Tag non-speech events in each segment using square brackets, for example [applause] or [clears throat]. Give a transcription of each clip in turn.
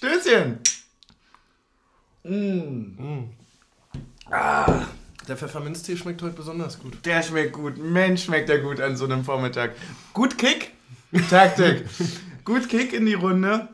Stößchen. Mm. Ah, der Pfefferminztee schmeckt heute besonders gut. Der schmeckt gut. Mensch, schmeckt der gut an so einem Vormittag. Gut Kick. [laughs] Taktik. gut Kick in die Runde.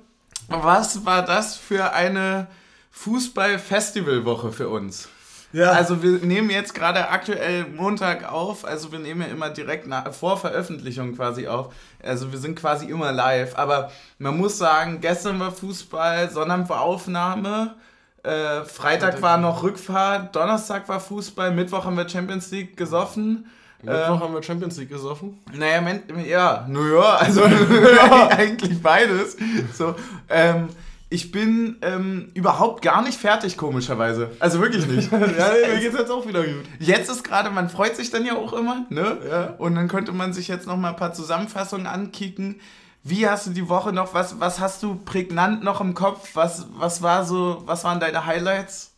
Was war das für eine Fußball-Festivalwoche für uns? Ja. Also wir nehmen jetzt gerade aktuell Montag auf, also wir nehmen ja immer direkt nach, vor Veröffentlichung quasi auf. Also wir sind quasi immer live. Aber man muss sagen, gestern war Fußball, Sonntag war Aufnahme, äh, Freitag, war noch Rückfahrt, Donnerstag war Fußball, Mittwoch haben wir Champions League gesoffen. Mittwoch ähm, haben wir Champions League gesoffen. Naja, ja, naja, also ja. [laughs] [laughs] eigentlich beides. So, ähm, ich bin ähm, überhaupt gar nicht fertig, komischerweise. Also wirklich nicht. [laughs] ja, mir geht's jetzt auch wieder gut. Jetzt ist gerade, man freut sich dann ja auch immer, ne? Ja. Und dann könnte man sich jetzt noch mal ein paar Zusammenfassungen ankicken. Wie hast du die Woche noch, was, was hast du prägnant noch im Kopf? Was, was war so, was waren deine Highlights?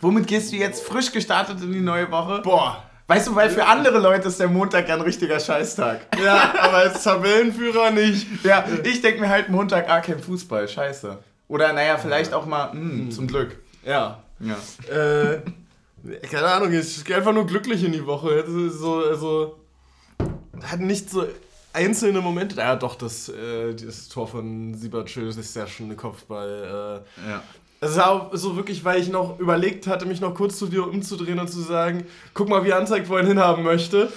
Womit gehst du jetzt frisch gestartet in die neue Woche? Boah, Weißt du, weil für andere Leute ist der Montag ja ein richtiger Scheißtag. Ja, aber als Tabellenführer nicht. Ja, ich denke mir halt Montag, ah, kein Fußball, scheiße. Oder naja, vielleicht auch mal, mh, hm, zum Glück. Ja. ja. Äh, keine Ahnung, ich gehe einfach nur glücklich in die Woche. So, also, hat nicht so einzelne Momente. Ja, doch, das, äh, das Tor von Siebert ist ja schon ein Kopfball. Äh, ja. Ist auch so wirklich, weil ich noch überlegt hatte, mich noch kurz zu dir umzudrehen und zu sagen, guck mal, wie wo er hinhaben möchte.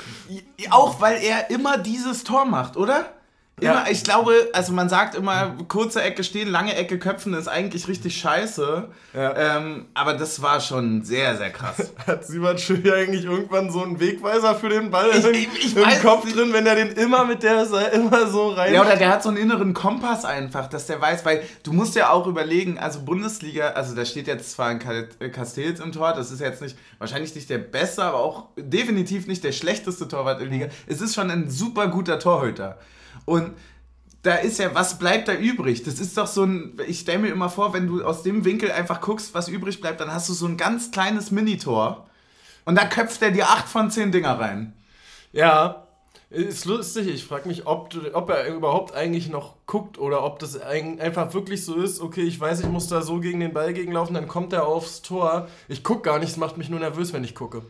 Auch weil er immer dieses Tor macht, oder? Immer, ja. ich glaube, also man sagt immer, kurze Ecke stehen, lange Ecke köpfen ist eigentlich richtig scheiße. Ja. Ähm, aber das war schon sehr, sehr krass. [laughs] Hat Simon Schöne eigentlich irgendwann so einen Wegweiser für den Ball ich, ich, ich im Kopf nicht. drin, wenn er den immer mit der immer so rein. Ja, oder der hat so einen inneren Kompass einfach, dass der weiß, weil du musst ja auch überlegen, also Bundesliga, also da steht jetzt zwar ein Castells im Tor, das ist jetzt nicht, wahrscheinlich nicht der beste, aber auch definitiv nicht der schlechteste Torwart in der Liga. Es ist schon ein super guter Torhüter. Und da ist ja, was bleibt da übrig? Das ist doch so ein, ich stelle mir immer vor, wenn du aus dem Winkel einfach guckst, was übrig bleibt, dann hast du so ein ganz kleines Minitor und da köpft er dir acht von zehn Dinger rein. Ja, ist lustig. Ich frage mich, ob, ob er überhaupt eigentlich noch guckt oder ob das einfach wirklich so ist, okay, ich weiß, ich muss da so gegen den Ball gegenlaufen, dann kommt er aufs Tor. Ich gucke gar nicht, es macht mich nur nervös, wenn ich gucke.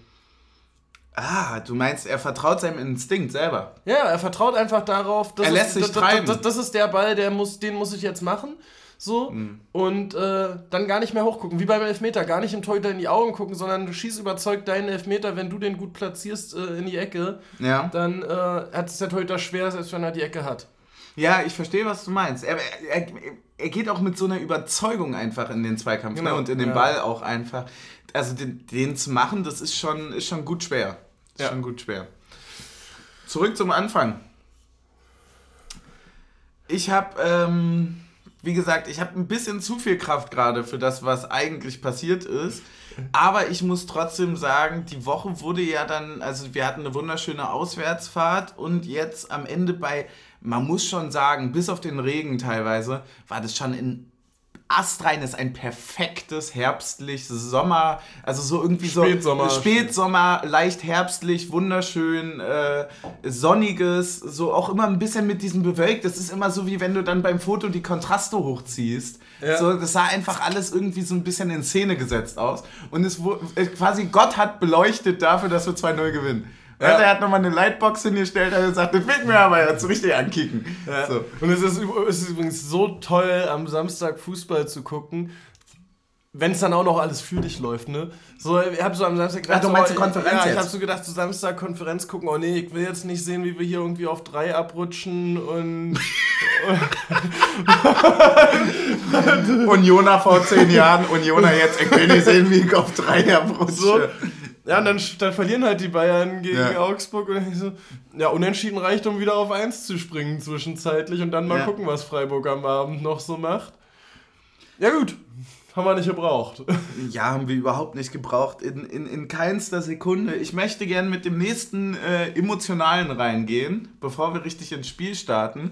Ah, du meinst, er vertraut seinem Instinkt selber. Ja, er vertraut einfach darauf, dass er lässt sich treiben. Das, das, ist der Ball, der muss, den muss ich jetzt machen. So. Mhm. Und äh, dann gar nicht mehr hochgucken. Wie beim Elfmeter. Gar nicht im Torhüter in die Augen gucken, sondern du schießt überzeugt deinen Elfmeter, wenn du den gut platzierst äh, in die Ecke. Ja. Dann äh, hat es der Torhüter schwer, selbst wenn er die Ecke hat. Ja, ich verstehe, was du meinst. Er, er, er geht auch mit so einer Überzeugung einfach in den Zweikampf ne? genau. ne? und in den ja. Ball auch einfach. Also den, den zu machen, das ist schon, ist schon gut schwer. Ist ja. schon gut schwer. Zurück zum Anfang. Ich habe, ähm, wie gesagt, ich habe ein bisschen zu viel Kraft gerade für das, was eigentlich passiert ist. Aber ich muss trotzdem sagen, die Woche wurde ja dann, also wir hatten eine wunderschöne Auswärtsfahrt und jetzt am Ende bei, man muss schon sagen, bis auf den Regen teilweise, war das schon in astrein ist ein perfektes herbstliches Sommer, also so irgendwie so Spätsommer, Spätsommer leicht herbstlich, wunderschön, äh, sonniges, so auch immer ein bisschen mit diesem bewölkt. Das ist immer so wie wenn du dann beim Foto die Kontraste hochziehst. Ja. So, das sah einfach alles irgendwie so ein bisschen in Szene gesetzt aus und es äh, quasi Gott hat beleuchtet dafür, dass wir 2-0 gewinnen. Ja. Also er hat nochmal eine Lightbox hingestellt und gesagt, das wird mir aber jetzt richtig ankicken. Ja. So. Und es ist, es ist übrigens so toll, am Samstag Fußball zu gucken, wenn es dann auch noch alles für dich läuft, ne? So, ich hab so am Samstag gedacht, Ach, du meinst so, Konferenz ja, jetzt? ich hab so gedacht, so Samstag Konferenz gucken, oh nee, ich will jetzt nicht sehen, wie wir hier irgendwie auf drei abrutschen und... [laughs] Unioner vor zehn Jahren, Unioner jetzt, ich will nicht sehen, wie ich auf drei abrutsche. So, ja, und dann, dann verlieren halt die Bayern gegen ja. Augsburg und so, ja, unentschieden reicht, um wieder auf 1 zu springen zwischenzeitlich und dann mal ja. gucken, was Freiburg am Abend noch so macht. Ja, gut. Haben wir nicht gebraucht. [laughs] Ja, haben wir überhaupt nicht gebraucht. In, in, in keinster Sekunde. Ich möchte gerne mit dem nächsten äh, emotionalen reingehen, bevor wir richtig ins Spiel starten.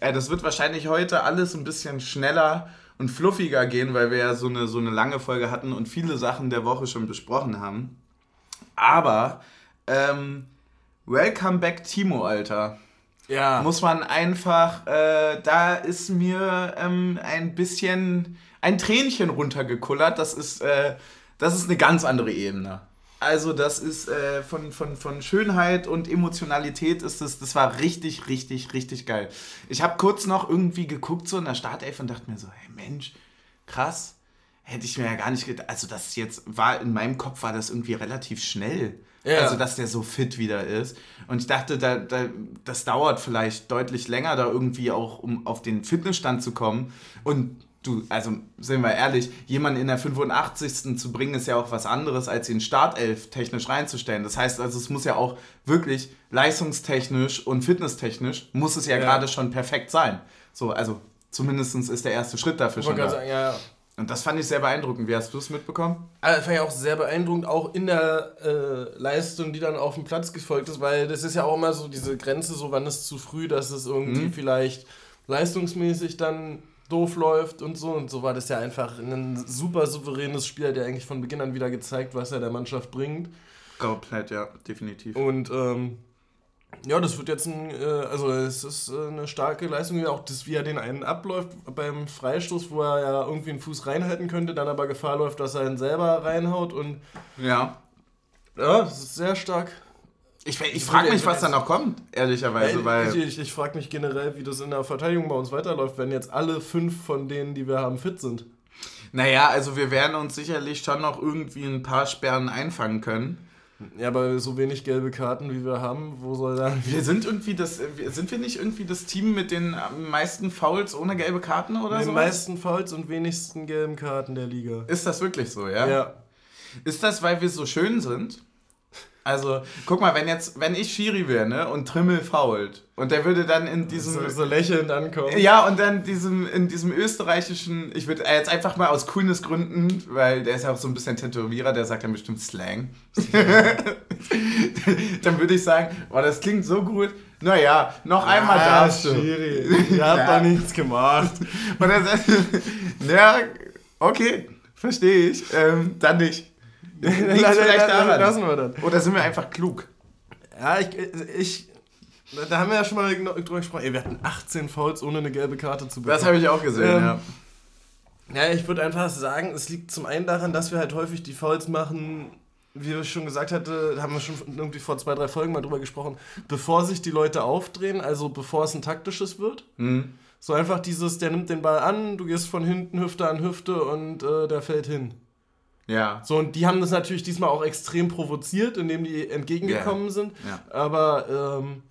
Äh, das wird wahrscheinlich heute alles ein bisschen schneller und fluffiger gehen, weil wir ja so eine, so eine lange Folge hatten und viele Sachen der Woche schon besprochen haben. Aber, ähm, welcome back Timo, Alter. Ja. Muss man einfach, äh, da ist mir ähm, ein bisschen ein Tränchen runtergekullert. Das ist, äh, das ist eine ganz andere Ebene. Also das ist äh, von, von, von Schönheit und Emotionalität ist das, das war richtig, richtig, richtig geil. Ich habe kurz noch irgendwie geguckt so in der Startelf und dachte mir so, hey Mensch, krass, hätte ich mir ja gar nicht gedacht. Also das jetzt war, in meinem Kopf war das irgendwie relativ schnell. Ja. Also dass der so fit wieder ist. Und ich dachte, da, da, das dauert vielleicht deutlich länger, da irgendwie auch, um auf den Fitnessstand zu kommen. Und du, also sind wir ehrlich, jemanden in der 85. zu bringen, ist ja auch was anderes, als ihn Startelf technisch reinzustellen. Das heißt also, es muss ja auch wirklich leistungstechnisch und fitnesstechnisch, muss es ja, Ja. gerade schon perfekt sein. So, also zumindest ist der erste Schritt dafür schon da. sagen, ja, ja. Und das fand ich sehr beeindruckend. Wie hast du es mitbekommen? Also, fand ich auch sehr beeindruckend, auch in der äh, Leistung, die dann auf dem Platz gefolgt ist, weil das ist ja auch immer so diese Grenze, so wann ist zu früh, dass es irgendwie Mhm. vielleicht leistungsmäßig dann doof läuft und so. Und so war das ja einfach ein super souveränes Spiel, der eigentlich von Beginn an wieder gezeigt, was er der Mannschaft bringt. Komplett, ja, definitiv. Und ähm, ja, das wird jetzt ein, äh, also es ist äh, eine starke Leistung, auch das, wie er den einen abläuft beim Freistoß, wo er ja irgendwie einen Fuß reinhalten könnte, dann aber Gefahr läuft, dass er ihn selber reinhaut und Ja. ja, das ist sehr stark. Ich, ich frage mich, was da noch kommt, ehrlicherweise, Ey, weil. ich ich, ich frage mich generell, wie das in der Verteidigung bei uns weiterläuft, wenn jetzt alle fünf von denen, die wir haben, fit sind. Naja, also wir werden uns sicherlich schon noch irgendwie ein paar Sperren einfangen können. Ja, aber so wenig gelbe Karten, wie wir haben, wo soll da... Wir sind irgendwie das, sind wir nicht irgendwie das Team mit den meisten Fouls ohne gelbe Karten oder Den so? meisten Fouls und wenigsten gelben Karten der Liga. Ist das wirklich so, ja? Ja. Ist das, weil wir so schön sind? Also, guck mal, wenn jetzt, wenn ich Schiri wäre, ne, und Trimmel fault und der würde dann in diesem. So, so lächelnd ankommen. Ja, und dann diesem, in diesem österreichischen, ich würde jetzt einfach mal aus Coolness-Gründen, weil der ist ja auch so ein bisschen Tätowierer, der sagt dann bestimmt Slang. [laughs] dann würde ich sagen, boah, das klingt so gut. Naja, noch einmal Ah, darfst du. Schiri. Ihr habt [laughs] Ja. doch nichts gemacht. Und er sagt, ja, okay, verstehe ich. Ähm, dann nicht. [laughs] Liegt's vielleicht daran. Lassen wir das. Oder sind wir einfach klug? Ja, ich, ich. Da haben wir ja schon mal drüber gesprochen. Ey, wir hatten 18 Fouls, ohne eine gelbe Karte zu bekommen. Das habe ich auch gesehen, Ähm, ja. Ja, ich würde einfach sagen, es liegt zum einen daran, dass wir halt häufig die Fouls machen, wie ich schon gesagt hatte, haben wir schon irgendwie vor zwei, drei Folgen mal drüber gesprochen, bevor sich die Leute aufdrehen, also bevor es ein taktisches wird. Hm. So einfach dieses, der nimmt den Ball an, du gehst von hinten Hüfte an Hüfte und äh, der fällt hin. Ja. So, und die haben das natürlich diesmal auch extrem provoziert, indem die entgegengekommen sind. Ja. Aber, ähm,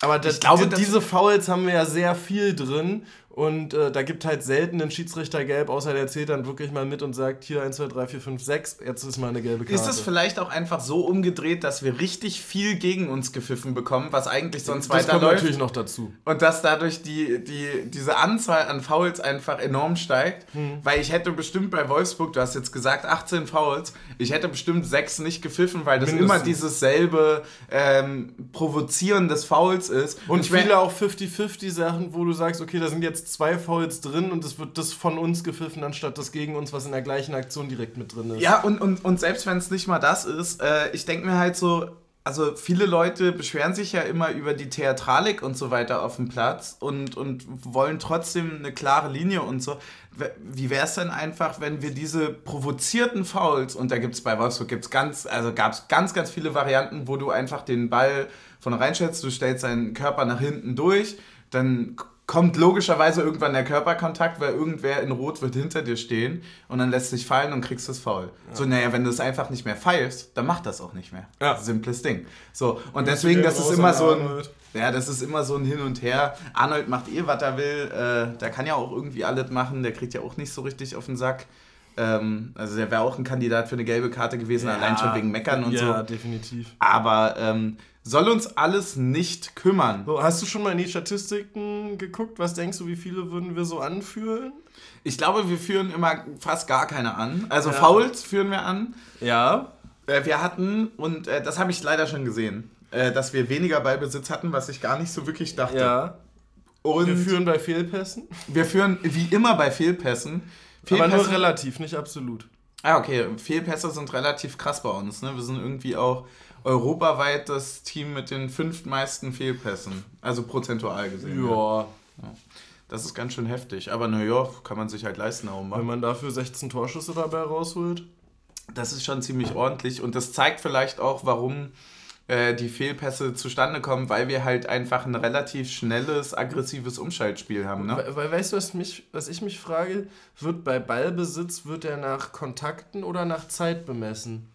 aber das, Ich glaube, diese Fouls haben wir ja sehr viel drin. Und äh, da gibt halt selten einen Schiedsrichter gelb, außer der zählt dann wirklich mal mit und sagt, hier 1, 2, 3, 4, 5, 6, jetzt ist mal eine gelbe Karte. Ist es vielleicht auch einfach so umgedreht, dass wir richtig viel gegen uns gepfiffen bekommen, was eigentlich sonst das kommt weiterläuft? natürlich noch dazu. Und dass dadurch die, die, diese Anzahl an Fouls einfach enorm steigt. Hm. Weil ich hätte bestimmt bei Wolfsburg, du hast jetzt gesagt 18 Fouls, ich hätte bestimmt sechs nicht gepfiffen, weil das Mindestens. immer dieses selbe ähm, Provozieren des Fouls ist. Und ich wär- viele auch 50-50 Sachen, wo du sagst, okay, da sind jetzt zwei Fouls drin und es wird das von uns gepfiffen, anstatt das gegen uns, was in der gleichen Aktion direkt mit drin ist. Ja, und, und, und selbst wenn es nicht mal das ist, äh, ich denke mir halt so, also viele Leute beschweren sich ja immer über die Theatralik und so weiter auf dem Platz und, und wollen trotzdem eine klare Linie und so. Wie wäre es denn einfach, wenn wir diese provozierten Fouls, und da gibt es bei Wolfsburg gibt's ganz, also gab es ganz, ganz viele Varianten, wo du einfach den Ball von reinschätzt, du stellst deinen Körper nach hinten durch, dann kommt logischerweise irgendwann der Körperkontakt, weil irgendwer in Rot wird hinter dir stehen und dann lässt sich fallen und kriegst das Foul. So, naja, wenn du es einfach nicht mehr feilst, dann mach das auch nicht mehr. Ja. Simples Ding. So, und Grüße deswegen, das ist immer so ein, Arnold. ja, das ist immer so ein Hin und Her. Arnold macht eh, was er will. Äh, der kann ja auch irgendwie alles machen. Der kriegt ja auch nicht so richtig auf den Sack. Ähm, also der wäre auch ein Kandidat für eine gelbe Karte gewesen, allein schon wegen Meckern und ja, so. definitiv. Aber ähm, soll uns alles nicht kümmern. So, hast du schon mal in die Statistiken geguckt? Was denkst du, wie viele würden wir so anführen? Ich glaube, wir führen immer fast gar keine an. Also Ja. Fouls führen wir an. Ja. Äh, wir hatten, und äh, das habe ich leider schon gesehen, äh, dass wir weniger Ballbesitz hatten, was ich gar nicht so wirklich dachte. Ja. Und Wir führen bei Fehlpässen. wir führen wie immer bei Fehlpässen. Aber nur relativ, nicht absolut. Ah, okay. Fehlpässe sind relativ krass bei uns. Ne? Wir sind irgendwie auch europaweit das Team mit den fünftmeisten Fehlpässen. Also prozentual gesehen. Ja. ja. Das ist ganz schön heftig. Aber naja, kann man sich halt leisten. Auch Wenn man dafür 16 Torschüsse dabei rausholt. Das ist schon ziemlich ordentlich. Und das zeigt vielleicht auch, warum äh, die Fehlpässe zustande kommen, weil wir halt einfach ein relativ schnelles, aggressives Umschaltspiel haben. Ne? Weil, weißt du, was, mich, was ich mich frage? Wird bei Ballbesitz, wird er nach Kontakten oder nach Zeit bemessen?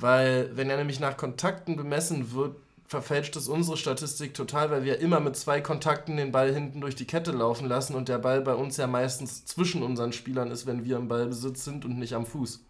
Weil, wenn er nämlich nach Kontakten bemessen wird, verfälscht es unsere Statistik total, weil wir immer mit zwei Kontakten den Ball hinten durch die Kette laufen lassen und der Ball bei uns ja meistens zwischen unseren Spielern ist, wenn wir im Ballbesitz sind und nicht am Fuß.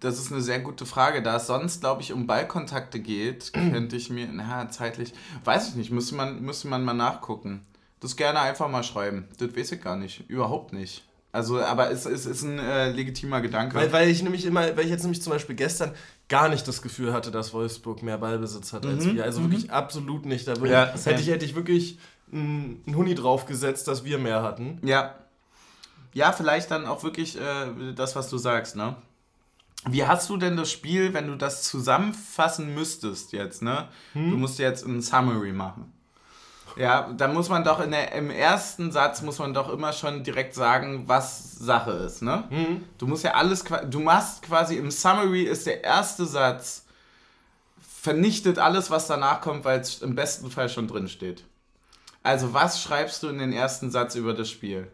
Das ist eine sehr gute Frage. Da es sonst, glaube ich, um Ballkontakte geht, [clears throat] könnte ich mir, na, zeitlich, weiß ich nicht, müsste man, müsste man mal nachgucken. Das gerne einfach mal schreiben. Das weiß ich gar nicht. Überhaupt nicht. Also, aber es, es ist ein äh, legitimer Gedanke. Weil, weil ich nämlich immer, weil ich jetzt nämlich zum Beispiel gestern gar nicht das Gefühl hatte, dass Wolfsburg mehr Ballbesitz hat als mhm. wir. Also mhm. wirklich absolut nicht. Da ja, ich, hätte, ich, hätte ich wirklich einen Huni draufgesetzt, dass wir mehr hatten. Ja. Ja, vielleicht dann auch wirklich äh, das, was du sagst, ne? Wie hast du denn das Spiel, wenn du das zusammenfassen müsstest jetzt, ne? Hm? Du musst jetzt ein Summary machen. Ja, dann muss man doch in der, im ersten Satz muss man doch immer schon direkt sagen, was Sache ist, ne? Mhm. Du musst ja alles, du machst quasi im Summary ist der erste Satz vernichtet alles, was danach kommt, weil es im besten Fall schon drin steht. Also was schreibst du in den ersten Satz über das Spiel?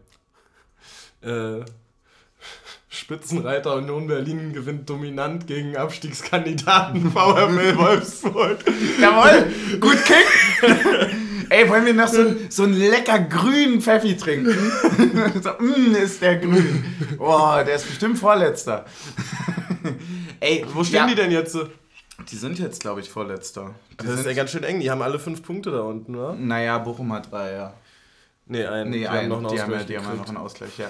Äh, Spitzenreiter Union Berlin gewinnt dominant gegen Abstiegskandidaten [laughs] VfL Wolfsburg. Jawohl, gut Kick. [laughs] Ey, wollen wir noch so, so einen lecker grünen Pfeffi trinken? [laughs] so, mm, ist der grün. Boah, der ist bestimmt Vorletzter. [laughs] Ey, wo stehen ja. die denn jetzt? Die sind jetzt, glaube ich, Vorletzter. Die das ist ja ganz schön eng. Die haben alle fünf Punkte da unten, oder? Naja, Bochum hat drei, ja. Nee, ein, nee, die, ein, haben noch einen die, haben die haben ja noch einen Ausgleich, ja.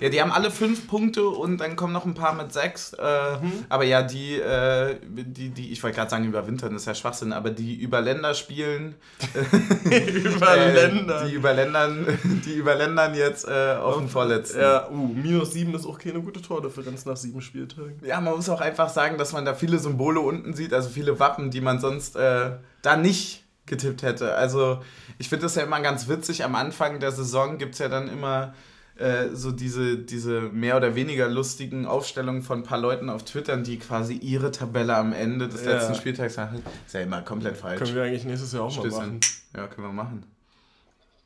ja, die haben alle fünf Punkte und dann kommen noch ein paar mit sechs. Äh, mhm. Aber ja, die, äh, die, die, ich wollte gerade sagen, überwintern ist ja Schwachsinn, aber die über Länder spielen. [laughs] über äh, Länder. Die über Ländern, die über Ländern jetzt äh, auf dem Vorletzten. Ja, uh, minus sieben ist auch keine gute Tordifferenz nach sieben Spieltagen. Ja, man muss auch einfach sagen, dass man da viele Symbole unten sieht, also viele Wappen, die man sonst äh, da nicht getippt hätte. Also ich finde das ja immer ganz witzig. Am Anfang der Saison gibt es ja dann immer äh, so diese, diese mehr oder weniger lustigen Aufstellungen von ein paar Leuten auf Twitter, die quasi ihre Tabelle am Ende des ja. letzten Spieltags machen. Ist ja immer komplett falsch. Können wir eigentlich nächstes Jahr auch Stößen. mal machen. Ja, können wir machen.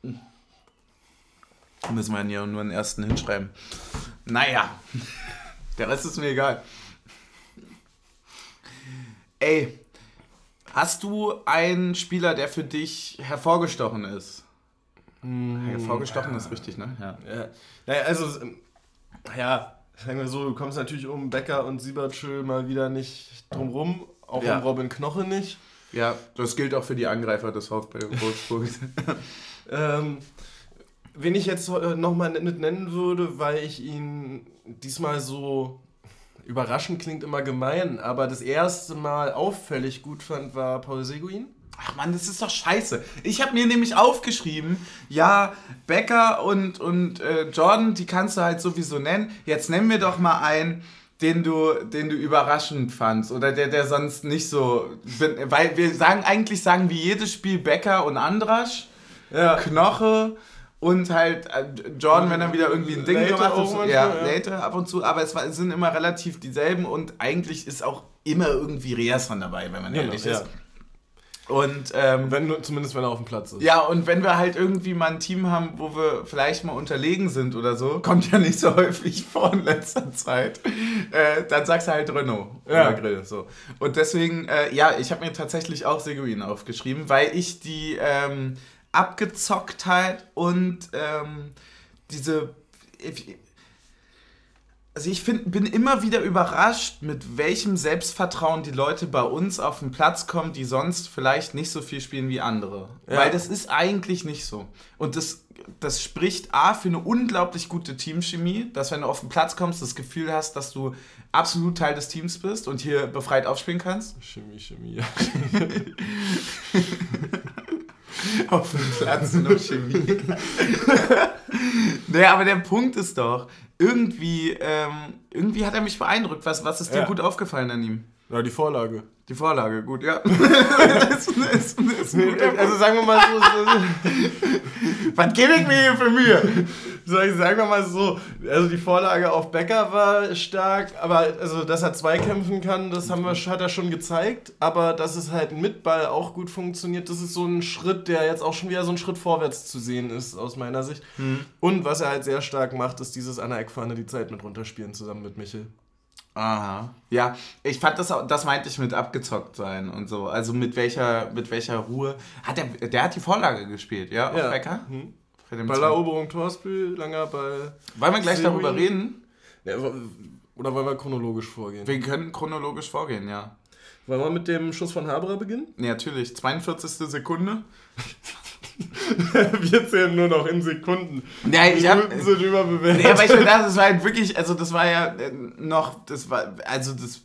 Hm. Müssen wir ja nur einen ersten hinschreiben. Naja, [laughs] der Rest ist mir egal. Ey, Hast du einen Spieler, der für dich hervorgestochen ist? Mmh, hervorgestochen ja. ist richtig, ne? Ja. ja. Naja, also, ja, sagen wir so, du kommst natürlich um Becker und Siebertschö mal wieder nicht drumrum, auch ja. um Robin Knoche nicht. Ja, das gilt auch für die Angreifer des VfB Wolfsburg. [laughs] ähm, wen ich jetzt nochmal mit nennen würde, weil ich ihn diesmal so überraschend klingt immer gemein, aber das erste Mal auffällig gut fand, war Paul Seguin. Ach man, das ist doch scheiße. Ich habe mir nämlich aufgeschrieben, ja, Becker und, und äh, Jordan, die kannst du halt sowieso nennen. Jetzt nennen wir doch mal einen, den du, den du überraschend fandst oder der, der sonst nicht so. Weil wir sagen, eigentlich sagen wir jedes Spiel Becker und Andrasch, ja. Knoche und halt äh, Jordan, wenn er wieder irgendwie ein Ding later gemacht hat. Ja, ja, later ab und zu. Aber es, war, es, sind immer relativ dieselben und eigentlich ist auch immer irgendwie Reasson dabei, wenn man genau, ehrlich ist. Und ähm, wenn, zumindest wenn er auf dem Platz ist. Ja, und wenn wir halt irgendwie mal ein Team haben, wo wir vielleicht mal unterlegen sind oder so, kommt ja nicht so häufig vor in letzter Zeit, äh, dann sagst du halt Renault ja. oder Grill. So. Und deswegen, äh, ja, ich habe mir tatsächlich auch Seguin aufgeschrieben, weil ich die ähm, Abgezocktheit und ähm, diese. Also ich find, bin immer wieder überrascht, mit welchem Selbstvertrauen die Leute bei uns auf den Platz kommen, die sonst vielleicht nicht so viel spielen wie andere. Ja. Weil das ist eigentlich nicht so. Und das, das spricht A für eine unglaublich gute Teamchemie, dass wenn du auf den Platz kommst, das Gefühl hast, dass du absolut Teil des Teams bist und hier befreit aufspielen kannst. Chemie, Chemie. [laughs] [laughs] auf dem Platz nur Chemie. [laughs] naja, aber der Punkt ist doch, irgendwie, ähm, irgendwie hat er mich beeindruckt. Was, was ist dir ja. gut aufgefallen an ihm? Ja, die Vorlage. Die Vorlage, gut, ja. [laughs] ist, ist, ist also sagen wir mal so. so [laughs] Was gebe ich mir hier für Mühe? Sagen wir mal so, also die Vorlage auf Becker war stark, aber also dass er zweikämpfen kann, das haben wir, hat er schon gezeigt. Aber dass es halt mit Ball auch gut funktioniert, das ist so ein Schritt, der jetzt auch schon wieder so ein Schritt vorwärts zu sehen ist, aus meiner Sicht. Mhm. Und was er halt sehr stark macht, ist dieses an der Eckfahne die Zeit mit runterspielen zusammen mit Michel. Aha. Ja, ich fand das, das meinte ich mit abgezockt sein und so. Also mit welcher, mit welcher Ruhe. Hat der, der hat die Vorlage gespielt, ja, auf ja. Becker? Hm. Balleroberung Torspiel, langer Ball. Wollen wir gleich Serie. darüber reden? Ja, oder wollen wir chronologisch vorgehen? Wir können chronologisch vorgehen, ja. Wollen wir mit dem Schuss von Haberer beginnen? Ja, natürlich. 42. Sekunde. [laughs] [laughs] wir zählen nur noch in Sekunden. Ja, ich hab, Minuten sind überbewertet. Ja, aber ich finde, das war halt wirklich, also das war ja äh, noch, das war, also das,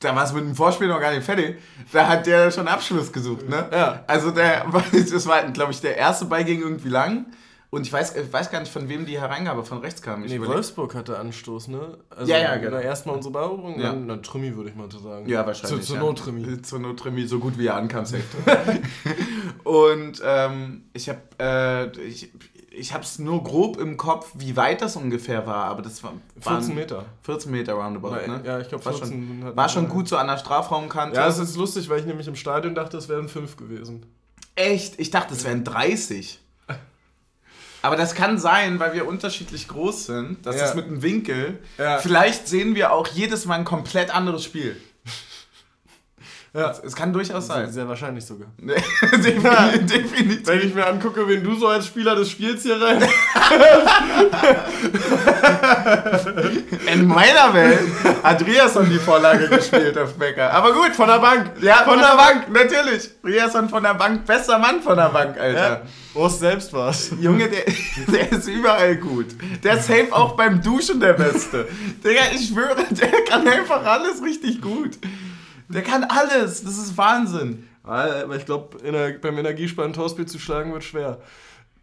da war es mit dem Vorspiel noch gar nicht fertig. Da hat der schon Abschluss gesucht, ne? Ja. Also der, [laughs] das war, glaube ich, der erste Ball ging irgendwie lang. Und ich weiß, ich weiß gar nicht, von wem die Hereingabe von rechts kam. Ich nee, Wolfsburg hatte Anstoß, ne? Also ja, ja, genau. Erstmal unsere Bauerung, ja. dann, dann Trümmi, würde ich mal so sagen. Ja, wahrscheinlich. Zu, zur ja. Not Zur Not Trümmi, so gut wie er ankam, [laughs] Und ähm, ich habe äh, ich, ich habe es nur grob im Kopf, wie weit das ungefähr war, aber das war 14 Meter. 14 Meter roundabout, Nein, ne? Ja, ich glaube war schon, war schon gut so an der Strafraumkante. Ja, das ist lustig, weil ich nämlich im Stadion dachte, es wären 5 gewesen. Echt? Ich dachte, es wären 30. Aber das kann sein, weil wir unterschiedlich groß sind, dass ja. das mit dem Winkel. Ja. Vielleicht sehen wir auch jedes Mal ein komplett anderes Spiel. Ja. Es, kann durchaus sein. Sehr wahrscheinlich sogar. [laughs] definitiv, Wenn ich mir angucke, wen du so als Spieler des Spiels hier rein. [laughs] [laughs] In meiner Welt hat Riasson die Vorlage gespielt auf Becker. Aber gut, von der Bank. Ja, von, der Bank, natürlich. Riasson von der Bank, bester Mann von der Bank, Alter. Ja. Ost selbst war's. Junge, der, [laughs] der ist überall gut. Der ist safe auch beim Duschen der Beste. Digga, ich schwöre, der kann einfach alles richtig gut. Der kann alles. Das ist Wahnsinn. Aber ich glaube, beim Energiesparen Torspiel zu schlagen wird schwer.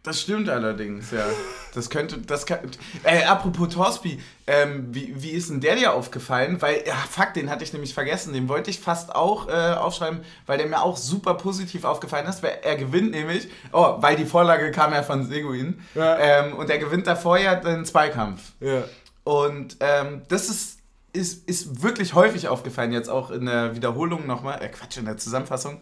Das stimmt allerdings, ja. Das könnte, das kann. Äh, apropos Torsby, ähm, wie, wie ist denn der dir aufgefallen? Weil, ja, fuck, den hatte ich nämlich vergessen. Den wollte ich fast auch äh, aufschreiben, weil der mir auch super positiv aufgefallen ist. Weil er gewinnt nämlich, oh, weil die Vorlage kam ja von Seguin. Ja. Ähm, und er gewinnt davor ja den Zweikampf. Ja. Und ähm, das ist, ist, ist wirklich häufig aufgefallen, jetzt auch in der Wiederholung nochmal, äh, Quatsch, in der Zusammenfassung,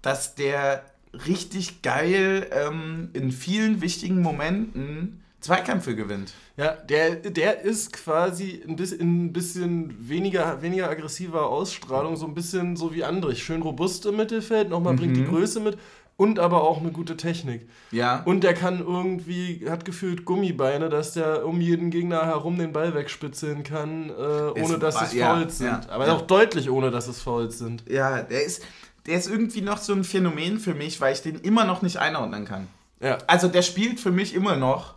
dass der richtig geil ähm, in vielen wichtigen Momenten Zweikämpfe gewinnt. Ja, der, der ist quasi ein bisschen, ein bisschen weniger, weniger aggressiver Ausstrahlung, so ein bisschen so wie Andrich. Schön robust im Mittelfeld, nochmal mhm. bringt die mhm. Größe mit und aber auch eine gute Technik. Ja. Und der kann irgendwie, hat gefühlt Gummibeine, dass der um jeden Gegner herum den Ball wegspitzeln kann, äh, ohne es dass es ja, Fouls sind. Ja, aber ja. auch deutlich ohne, dass es Fouls sind. Ja, der ist, der ist irgendwie noch so ein Phänomen für mich, weil ich den immer noch nicht einordnen kann. Ja. Also der spielt für mich immer noch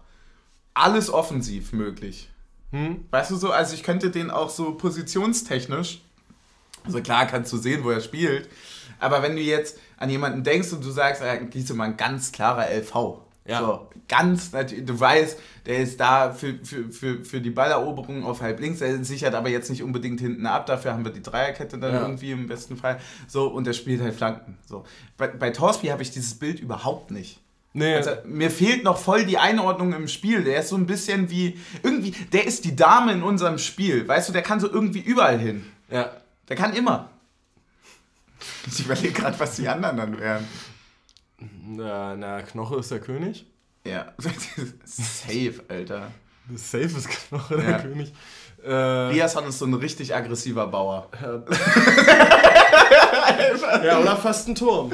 alles offensiv möglich. Hm? Weißt du so, also ich könnte den auch so positionstechnisch, also klar kannst du sehen, wo er spielt, aber wenn du jetzt an jemanden denkst und du sagst, äh, Giesemann, ganz klarer LV. Ja. So, ganz natürlich, du weißt, der ist da für, für, für, für die Balleroberung auf halb links, der sichert aber jetzt nicht unbedingt hinten ab, dafür haben wir die Dreierkette dann ja. irgendwie im besten Fall. So, und der spielt halt Flanken. So. Bei, bei Torsby habe ich dieses Bild überhaupt nicht. Nee. Also, mir fehlt noch voll die Einordnung im Spiel. Der ist so ein bisschen wie, irgendwie, der ist die Dame in unserem Spiel. Weißt du, der kann so irgendwie überall hin. Ja. Der kann immer. Ich überlege gerade, was die anderen dann wären. Na, na, Knoche ist der König. Ja, [laughs] safe, Alter. Safe ist Knoche der König. Äh, Riasson ist so ein richtig aggressiver Bauer. [laughs] ja, oder fast ein Turm.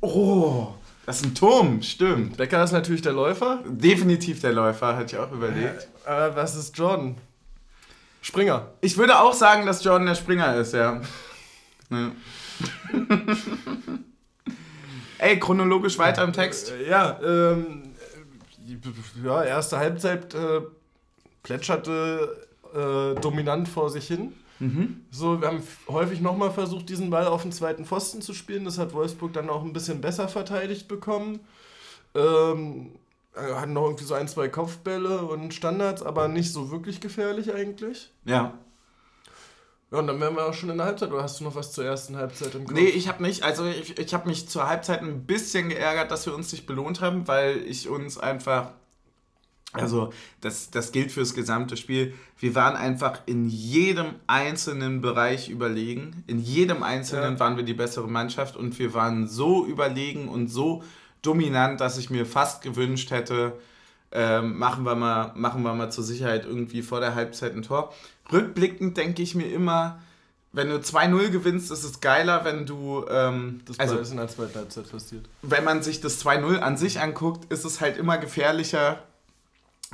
Oh, das ist ein Turm, stimmt. Becker ist natürlich der Läufer. Definitiv der Läufer, hatte ich auch überlegt. Aber was ist Jordan? Springer. Ich würde auch sagen, dass Jordan der Springer ist, ja. ja. [laughs] Ey, chronologisch weiter im Text. Äh, ja, ähm, ja, erste Halbzeit äh, plätscherte äh, dominant vor sich hin. Mhm. So, wir haben häufig nochmal versucht, diesen Ball auf den zweiten Pfosten zu spielen. Das hat Wolfsburg dann auch ein bisschen besser verteidigt bekommen. Ähm, hatten noch irgendwie so ein, zwei Kopfbälle und Standards, aber nicht so wirklich gefährlich eigentlich. Ja. Ja, und dann wären wir auch schon in der Halbzeit. Oder hast du noch was zur ersten Halbzeit im Kopf? Nee, ich habe nicht. Also ich, ich habe mich zur Halbzeit ein bisschen geärgert, dass wir uns nicht belohnt haben, weil ich uns einfach also das, das gilt fürs gesamte Spiel. Wir waren einfach in jedem einzelnen Bereich überlegen. In jedem einzelnen ja. waren wir die bessere Mannschaft und wir waren so überlegen und so dominant, dass ich mir fast gewünscht hätte, ähm, machen, wir mal, machen wir mal zur Sicherheit irgendwie vor der Halbzeit ein Tor. Rückblickend denke ich mir immer, wenn du 2-0 gewinnst, ist es geiler, wenn du. Ähm, das also, ist in der zweiten Halbzeit passiert. Wenn man sich das 2-0 an sich anguckt, ist es halt immer gefährlicher,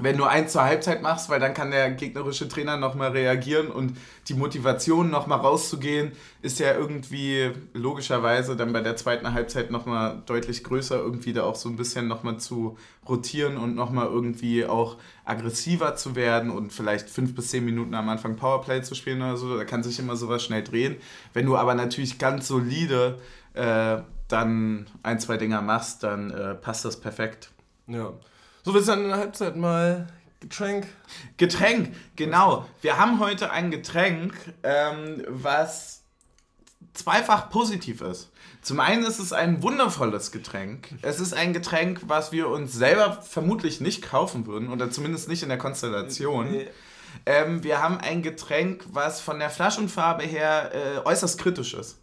wenn du eins zur Halbzeit machst, weil dann kann der gegnerische Trainer nochmal reagieren und die Motivation nochmal rauszugehen, ist ja irgendwie logischerweise dann bei der zweiten Halbzeit nochmal deutlich größer, irgendwie da auch so ein bisschen nochmal zu rotieren und nochmal irgendwie auch aggressiver zu werden und vielleicht fünf bis zehn Minuten am Anfang Powerplay zu spielen oder so, da kann sich immer sowas schnell drehen. Wenn du aber natürlich ganz solide äh, dann ein, zwei Dinger machst, dann äh, passt das perfekt. Ja. So, wir sind in der Halbzeit mal Getränk. Getränk, genau. Wir haben heute ein Getränk, ähm, was zweifach positiv ist. Zum einen ist es ein wundervolles Getränk. Es ist ein Getränk, was wir uns selber vermutlich nicht kaufen würden oder zumindest nicht in der Konstellation. Nee. Ähm, wir haben ein Getränk, was von der Flaschenfarbe her äh, äußerst kritisch ist.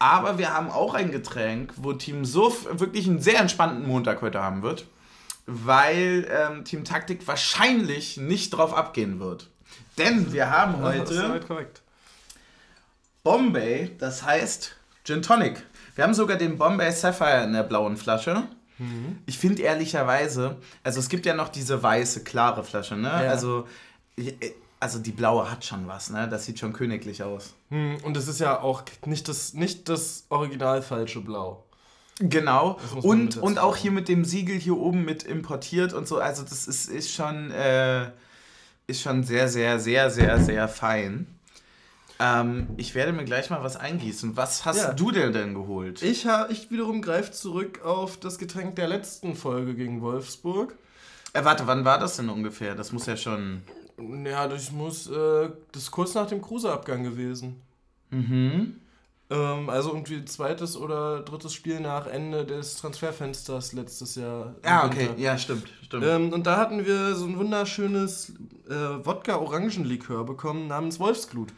Aber wir haben auch ein Getränk, wo Team Suff wirklich einen sehr entspannten Montag heute haben wird weil ähm, Team Taktik wahrscheinlich nicht drauf abgehen wird. Denn wir haben heute Bombay, das heißt Gin Tonic. Wir haben sogar den Bombay Sapphire in der blauen Flasche. Mhm. Ich finde ehrlicherweise, also es gibt ja noch diese weiße, klare Flasche, ne? Ja. Also, also die blaue hat schon was, ne? Das sieht schon königlich aus. Mhm. Und es ist ja auch nicht das, nicht das original falsche Blau. Genau. Und, und auch hier mit dem Siegel hier oben mit importiert und so. Also das ist, ist schon äh, ist schon sehr, sehr, sehr, sehr, sehr fein. Ähm, ich werde mir gleich mal was eingießen. Was hast ja. du denn denn geholt? Ich, ich wiederum greife zurück auf das Getränk der letzten Folge gegen Wolfsburg. Äh, warte, wann war das denn ungefähr? Das muss ja schon. Ja, das muss äh, das ist kurz nach dem Kruse-Abgang gewesen. Mhm. Ähm, also irgendwie zweites oder drittes Spiel nach Ende des Transferfensters letztes Jahr. Ja, ah, okay, ja, stimmt. stimmt. Ähm, und da hatten wir so ein wunderschönes äh, Wodka-Orangenlikör bekommen namens Wolfsglut.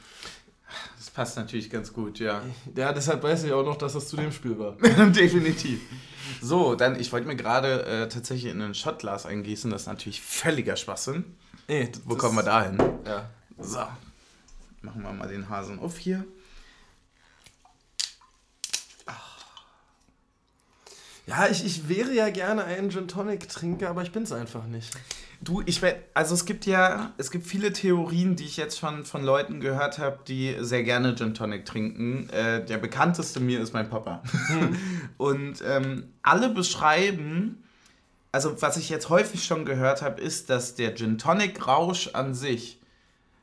Das passt natürlich ganz gut, ja. [laughs] Ja, deshalb weiß ich auch noch, dass das zu dem Spiel war. [laughs] Definitiv. So, dann, ich wollte mir gerade äh, tatsächlich in ein Shotglas eingießen, das ist natürlich völliger Schwachsinn. Ey, Wo kommen wir da hin? Ja. So. Machen wir mal den Hasen auf hier. Ja, ich, ich wäre ja gerne ein Gin Tonic Trinker, aber ich bin es einfach nicht. Du, ich werde, also es gibt ja, es gibt viele Theorien, die ich jetzt schon von Leuten gehört habe, die sehr gerne Gin Tonic trinken. Äh, der bekannteste mir ist mein Papa. Hm. [laughs] Und ähm, alle beschreiben, also was ich jetzt häufig schon gehört habe, ist, dass der Gin Tonic Rausch an sich,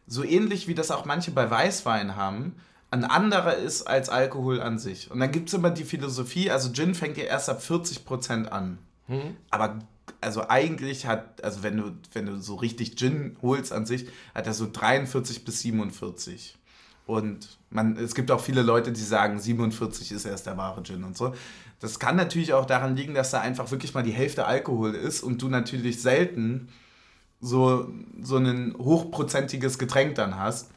so ähnlich wie das auch manche bei Weißwein haben, ein anderer ist als Alkohol an sich. Und dann gibt es immer die Philosophie, also Gin fängt ja erst ab 40% an. Mhm. Aber also eigentlich hat, also wenn du, wenn du so richtig Gin holst an sich, hat er so 43 bis 47. Und man, es gibt auch viele Leute, die sagen, 47 ist erst der wahre Gin und so. Das kann natürlich auch daran liegen, dass da einfach wirklich mal die Hälfte Alkohol ist und du natürlich selten so, so ein hochprozentiges Getränk dann hast.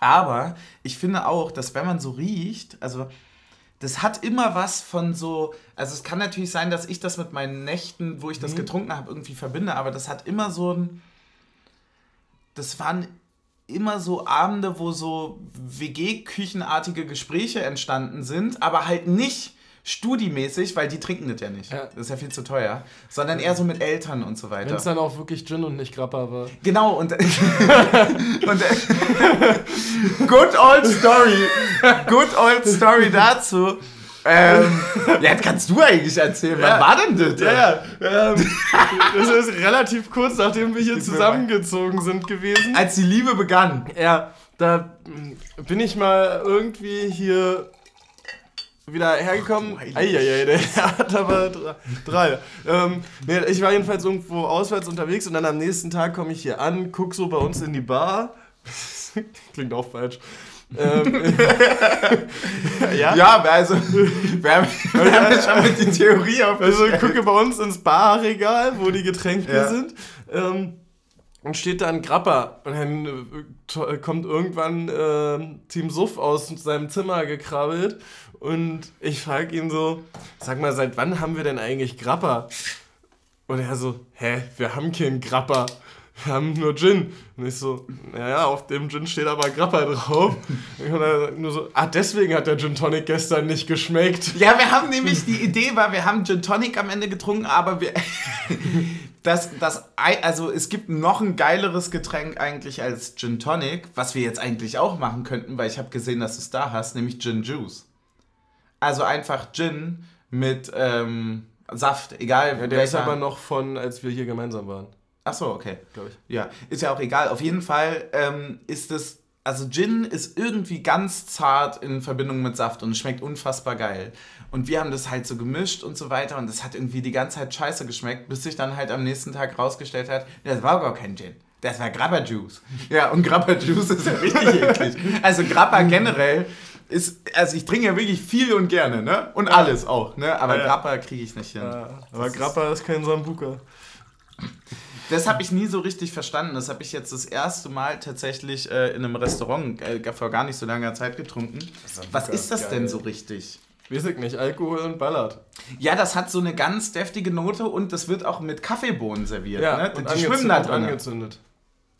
Aber ich finde auch, dass wenn man so riecht, also das hat immer was von so, also es kann natürlich sein, dass ich das mit meinen Nächten, wo ich das mhm. getrunken habe, irgendwie verbinde, aber das hat immer so ein, das waren immer so Abende, wo so WG-Küchenartige Gespräche entstanden sind, aber halt nicht Studi-mäßig, weil die trinken das ja nicht. Ja. Das ist ja viel zu teuer. Sondern eher so mit Eltern und so weiter. Wenn es dann auch wirklich Gin und nicht Grappa war. Genau, und. [laughs] und good old story. Good old story dazu. Ähm, ja, kannst du eigentlich erzählen. Ja. Wann war denn das? Ja, ja. Ähm, das ist relativ kurz, nachdem wir hier zusammengezogen sind gewesen. Als die Liebe begann. Ja, da bin ich mal irgendwie hier wieder hergekommen. Eieiei, der [laughs] hat aber drei. Ähm, ich war jedenfalls irgendwo auswärts unterwegs und dann am nächsten Tag komme ich hier an, guck so bei uns in die Bar [laughs] Klingt auch falsch. ähm, [laughs] ja? ja, also wir haben, wir haben ja schon mit die Theorie auf. Also gucke bei uns ins Barregal, wo die Getränke ja. sind. Ähm, und steht da ein Grapper. Und dann äh, kommt irgendwann äh, Team Suff aus seinem Zimmer gekrabbelt. Und ich frage ihn so: Sag mal, seit wann haben wir denn eigentlich Grapper? Und er so: Hä, wir haben keinen Grapper wir haben nur Gin. Und ich so, naja, auf dem Gin steht aber Grappa drauf. Und er nur so, ah, deswegen hat der Gin Tonic gestern nicht geschmeckt. Ja, wir haben nämlich, die Idee war, wir haben Gin Tonic am Ende getrunken, aber wir, [laughs] das, das, also es gibt noch ein geileres Getränk eigentlich als Gin Tonic, was wir jetzt eigentlich auch machen könnten, weil ich habe gesehen, dass du es da hast, nämlich Gin Juice. Also einfach Gin mit ähm, Saft, egal. Ja, der welcher. ist aber noch von, als wir hier gemeinsam waren. Ach so, okay. Glaube ich. Ja, ist ja auch egal. Auf jeden Fall ähm, ist es, also Gin ist irgendwie ganz zart in Verbindung mit Saft und es schmeckt unfassbar geil. Und wir haben das halt so gemischt und so weiter und das hat irgendwie die ganze Zeit scheiße geschmeckt, bis sich dann halt am nächsten Tag rausgestellt hat, das war gar kein Gin. Das war Grappa Juice. Ja, und Grappa Juice ist ja richtig eklig. Also Grappa generell ist, also ich trinke ja wirklich viel und gerne, ne? Und alles auch, ne? Aber ja, ja. Grappa kriege ich nicht hin. Ja, aber Grappa ist kein Sambuka. Das habe ich nie so richtig verstanden. Das habe ich jetzt das erste Mal tatsächlich äh, in einem Restaurant äh, vor gar nicht so langer Zeit getrunken. Ist Was ist das geil. denn so richtig? Weiß ich nicht, Alkohol und ballert. Ja, das hat so eine ganz deftige Note und das wird auch mit Kaffeebohnen serviert. Ja, ne? Die schwimmen da drin. angezündet.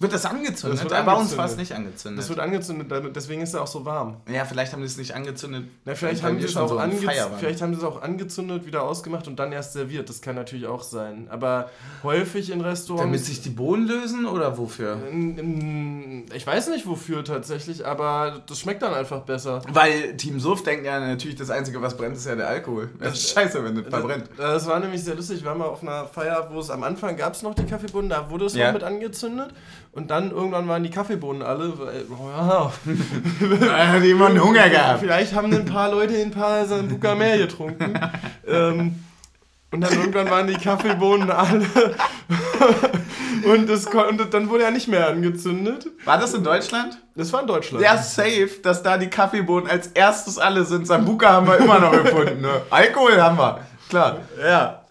Wird das angezündet? Das wird angezündet. Bei uns war es nicht angezündet. Das wird angezündet, deswegen ist er auch so warm. Ja, vielleicht haben die es nicht angezündet. Na, vielleicht, haben es auch so ange vielleicht haben sie es auch angezündet, wieder ausgemacht und dann erst serviert. Das kann natürlich auch sein. Aber häufig in Restaurants. Damit sich die Bohnen lösen oder wofür? Ich weiß nicht wofür tatsächlich, aber das schmeckt dann einfach besser. Weil Team Suff denkt ja natürlich, das Einzige, was brennt, ist ja der Alkohol. Das ist scheiße, wenn das verbrennt. Das war nämlich sehr lustig. Wir waren mal auf einer Feier, wo es am Anfang gab es noch die Kaffeebohnen, da wurde es ja. noch mit angezündet. Und dann irgendwann waren die Kaffeebohnen alle. Wow. hat jemand Hunger gehabt. Vielleicht haben ein paar Leute ein paar Sambuca mehr getrunken. ähm, und dann irgendwann waren die Kaffeebohnen alle. und, das, und dann wurde er nicht mehr angezündet. War das in Deutschland? Das war in Deutschland. Ja, safe, dass da die Kaffeebohnen als erstes alle sind. Sambuca haben wir immer noch gefunden. Ne? Alkohol haben wir. Klar. Ja.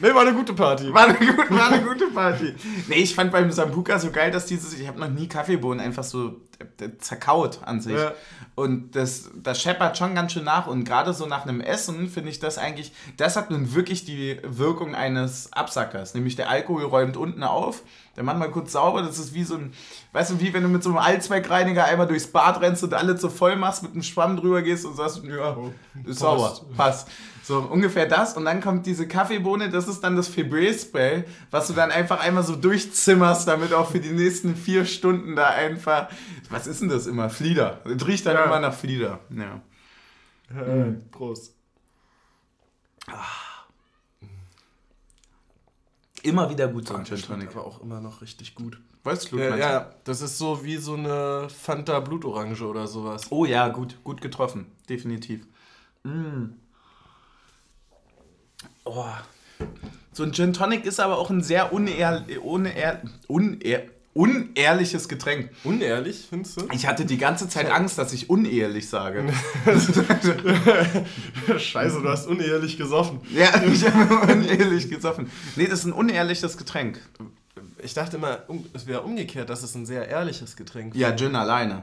Nee, war eine gute Party. War eine, gut, war eine gute Party. Nee, ich fand beim Sambuka so geil, dass dieses, ich habe noch nie Kaffeebohnen einfach so äh, zerkaut an sich. Ja. Und das, das scheppert schon ganz schön nach. Und gerade so nach einem Essen finde ich das eigentlich, das hat nun wirklich die Wirkung eines Absackers. Nämlich der Alkohol räumt unten auf, der macht mal kurz sauber. Das ist wie so ein, weißt du, wie wenn du mit so einem Allzweckreiniger einmal durchs Bad rennst und alles so voll machst, mit einem Schwamm drüber gehst und sagst, ja, oh, ist sauber, passt. So ungefähr das. Und dann kommt diese Kaffeebohne, das ist dann das Febreze-Spray, was du dann einfach einmal so durchzimmerst, damit auch für die nächsten vier Stunden da einfach. Was ist denn das immer? Flieder. Das riecht dann ja. immer nach Flieder. Ja. mhm. Prost. Immer wieder gut so ein Gin Tonic. Aber auch immer noch richtig gut. Weißt du, ja, ja, das ist so wie so eine Fanta Blutorange oder sowas. Oh ja, gut, gut getroffen. Definitiv. Mm. Oh. So ein Gin Tonic ist aber auch ein sehr unehr, unehr, unehr, unehrliches Getränk. Unehrlich, findest du? Ich hatte die ganze Zeit Angst, dass ich unehrlich sage. [laughs] Scheiße, du hast unehrlich gesoffen. Ja, ich habe unehrlich gesoffen. Nee, das ist ein unehrliches Getränk. Ich dachte immer, es wäre umgekehrt, dass es ein sehr ehrliches Getränk wäre. Ja, Gin alleine.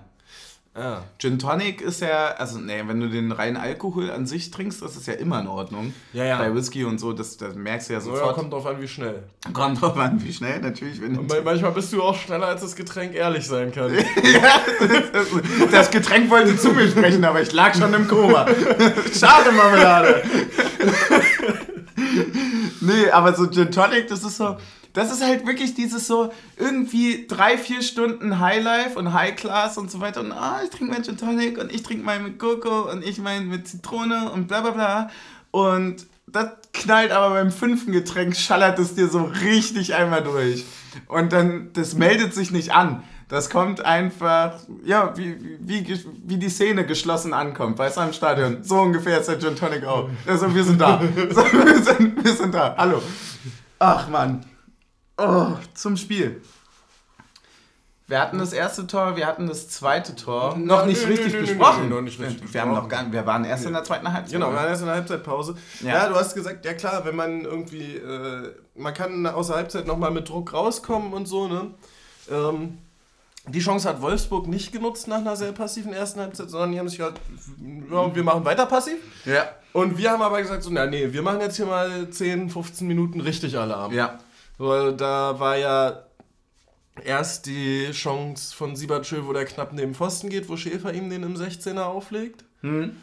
Ah. Gin Tonic ist ja, also nee, wenn du den reinen Alkohol an sich trinkst, das ist ja immer in Ordnung. Ja, ja. Bei Whisky und so, das, das merkst du ja sofort. Ja, kommt drauf an, wie schnell. Kommt drauf an, wie schnell, natürlich. Wenn und manchmal bist du auch schneller, als das Getränk ehrlich sein kann. [laughs] ja, das, das, Getränk wollte zu mir sprechen, aber ich lag schon im Koma. [laughs] Schade, Marmelade. nee, aber so Gin Tonic, das ist so das ist halt wirklich dieses so irgendwie drei, vier Stunden Highlife und High Class und so weiter. Und ah, ich trinke meinen Gin Tonic und ich trinke meinen mit Coco und ich meinen mit Zitrone und bla bla bla. Und das knallt aber beim fünften Getränk, schallert es dir so richtig einmal durch. Und dann, das meldet sich nicht an. Das kommt einfach, ja, wie, wie, wie die Szene geschlossen ankommt, weißt du, im Stadion. So ungefähr ist der Gin Tonic auch. Also, wir sind da. [laughs] So, wir, sind, wir sind da. Hallo. Ach, Mann. Oh, zum Spiel. Wir hatten das erste Tor, wir hatten das zweite Tor. Noch nicht nö, richtig nö, nö, nö, besprochen. nö, noch nicht richtig wir, haben noch gar, wir waren erst in der zweiten Halbzeit. Genau, wir waren erst in der Halbzeitpause. Ja. Ja. du hast gesagt, ja klar, wenn man irgendwie, äh, man kann aus der Halbzeit nochmal mit Druck rauskommen und so, ne? Ähm, die Chance hat Wolfsburg nicht genutzt nach einer sehr passiven ersten Halbzeit, sondern die haben sich gesagt, ja, wir machen weiter passiv. Ja. Und wir haben aber gesagt, so, na nee, wir machen jetzt hier mal 10, 15 Minuten richtig Alarm. Ja. Weil da war ja erst die Chance von Siebertschö, wo der knapp neben Pfosten geht, wo Schäfer ihm den im 16er auflegt. Hm.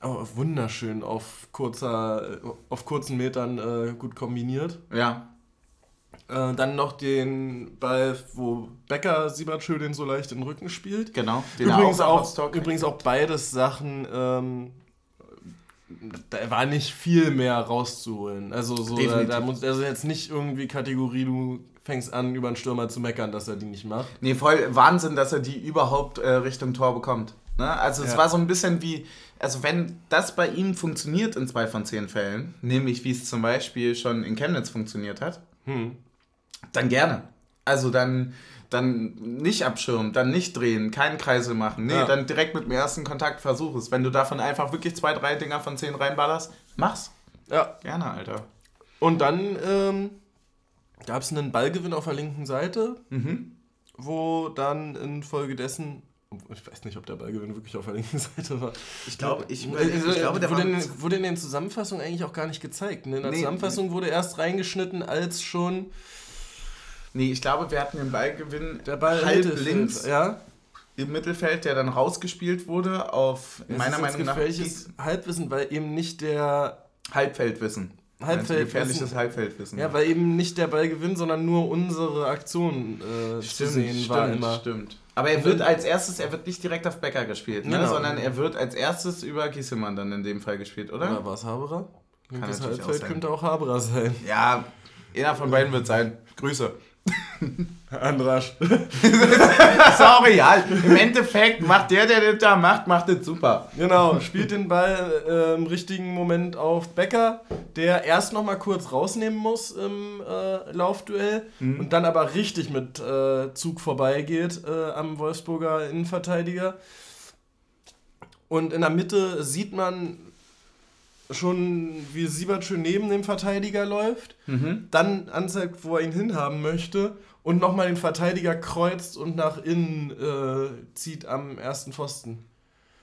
Aber wunderschön auf, kurzer, auf kurzen Metern äh, gut kombiniert. Ja. Äh, dann noch den Ball, wo Becker Siebertschö den so leicht in den Rücken spielt. Genau. Den Übrigens auch auch, übrigens auch beides Sachen, ähm, da war nicht viel mehr rauszuholen. Also so, da, Definitiv. da muss also jetzt nicht irgendwie Kategorie, du fängst an, über einen Stürmer zu meckern, dass er die nicht macht. Nee, voll Wahnsinn, dass er die überhaupt äh, Richtung Tor bekommt. Ne? Also es Ja. war so ein bisschen wie, also wenn das bei ihm funktioniert in zwei von zehn Fällen, nämlich wie es zum Beispiel schon in Chemnitz funktioniert hat, Hm. dann gerne. Also dann, dann nicht abschirmen, dann nicht drehen, keinen Kreisel machen. Nee, Ja. dann direkt mit dem ersten Kontakt versuch es. Wenn du davon einfach wirklich zwei, drei Dinger von zehn reinballerst, mach's. Ja, Gerne, Alter. und dann ähm, gab es einen Ballgewinn auf der linken Seite, Mhm. wo dann infolgedessen, ich weiß nicht, ob der Ballgewinn wirklich auf der linken [laughs] Seite war. Ich glaube, ich, Also, ich glaube, der wurde, war... in, wurde in den Zusammenfassungen eigentlich auch gar nicht gezeigt. ne? In der Nee. Zusammenfassung wurde erst reingeschnitten, als schon Nee, ich glaube, wir hatten den Ballgewinn der Ball halb Mittelfeld- links Ja, im Mittelfeld, der dann rausgespielt wurde auf Es meiner Meinung nach gefährliches Halbwissen, weil eben nicht der Halbfeldwissen. Halbfeldwissen. Gefährliches Halbfeldwissen. Ja, weil eben nicht der Ballgewinn, sondern nur unsere Aktion äh, zu sehen war immer. Stimmt. Aber er wird als erstes, er wird nicht direkt auf Becker gespielt, ne? Genau. sondern er wird als erstes über Giesemann dann in dem Fall gespielt, oder? Oder war es Haberer? Kann das auch Halbfeld sein. könnte auch Haberer sein. Ja, einer von beiden wird sein. Grüße. Andrasch. [laughs] Sorry, ja. Im Endeffekt macht der, der das da macht, macht das super. Genau, spielt den Ball äh, im richtigen Moment auf Becker, der erst noch mal kurz rausnehmen muss im äh, Laufduell Mhm. und dann aber richtig mit äh, Zug vorbeigeht äh, am Wolfsburger Innenverteidiger. Und in der Mitte sieht man schon, wie Siebert schön neben dem Verteidiger läuft, Mhm. dann anzeigt, wo er ihn hinhaben möchte und nochmal den Verteidiger kreuzt und nach innen äh, zieht am ersten Pfosten.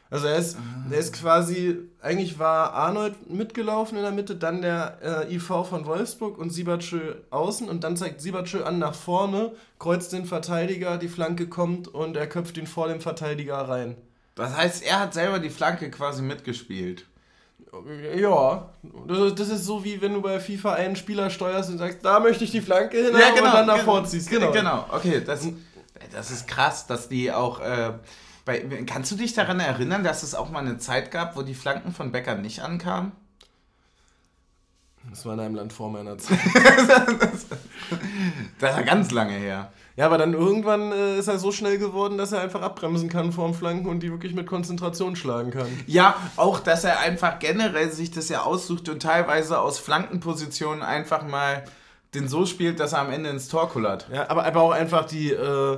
Also er ist, der ist quasi, eigentlich war Arnold mitgelaufen in der Mitte, dann der äh, IV von Wolfsburg und Siebertschö außen und dann zeigt Siebertschö an nach vorne, kreuzt den Verteidiger, die Flanke kommt und er köpft ihn vor dem Verteidiger rein. Das heißt, er hat selber die Flanke quasi mitgespielt. Ja, das ist so wie wenn du bei FIFA einen Spieler steuerst und sagst, da möchte ich die Flanke hin und dann davor ziehst. Genau, genau. okay, das, das ist krass, dass die auch. Äh, bei, kannst du dich daran erinnern, dass es auch mal eine Zeit gab, wo die Flanken von Becker nicht ankamen? Das war in einem Land vor meiner Zeit. [laughs] Das ist ja ganz lange her. Ja, aber dann irgendwann äh, ist er so schnell geworden, dass er einfach abbremsen kann vorm Flanken und die wirklich mit Konzentration schlagen kann. Ja, auch, dass er einfach generell sich das ja aussucht und teilweise aus Flankenpositionen einfach mal den so spielt, dass er am Ende ins Tor kullert. Ja, aber, aber auch einfach die, äh,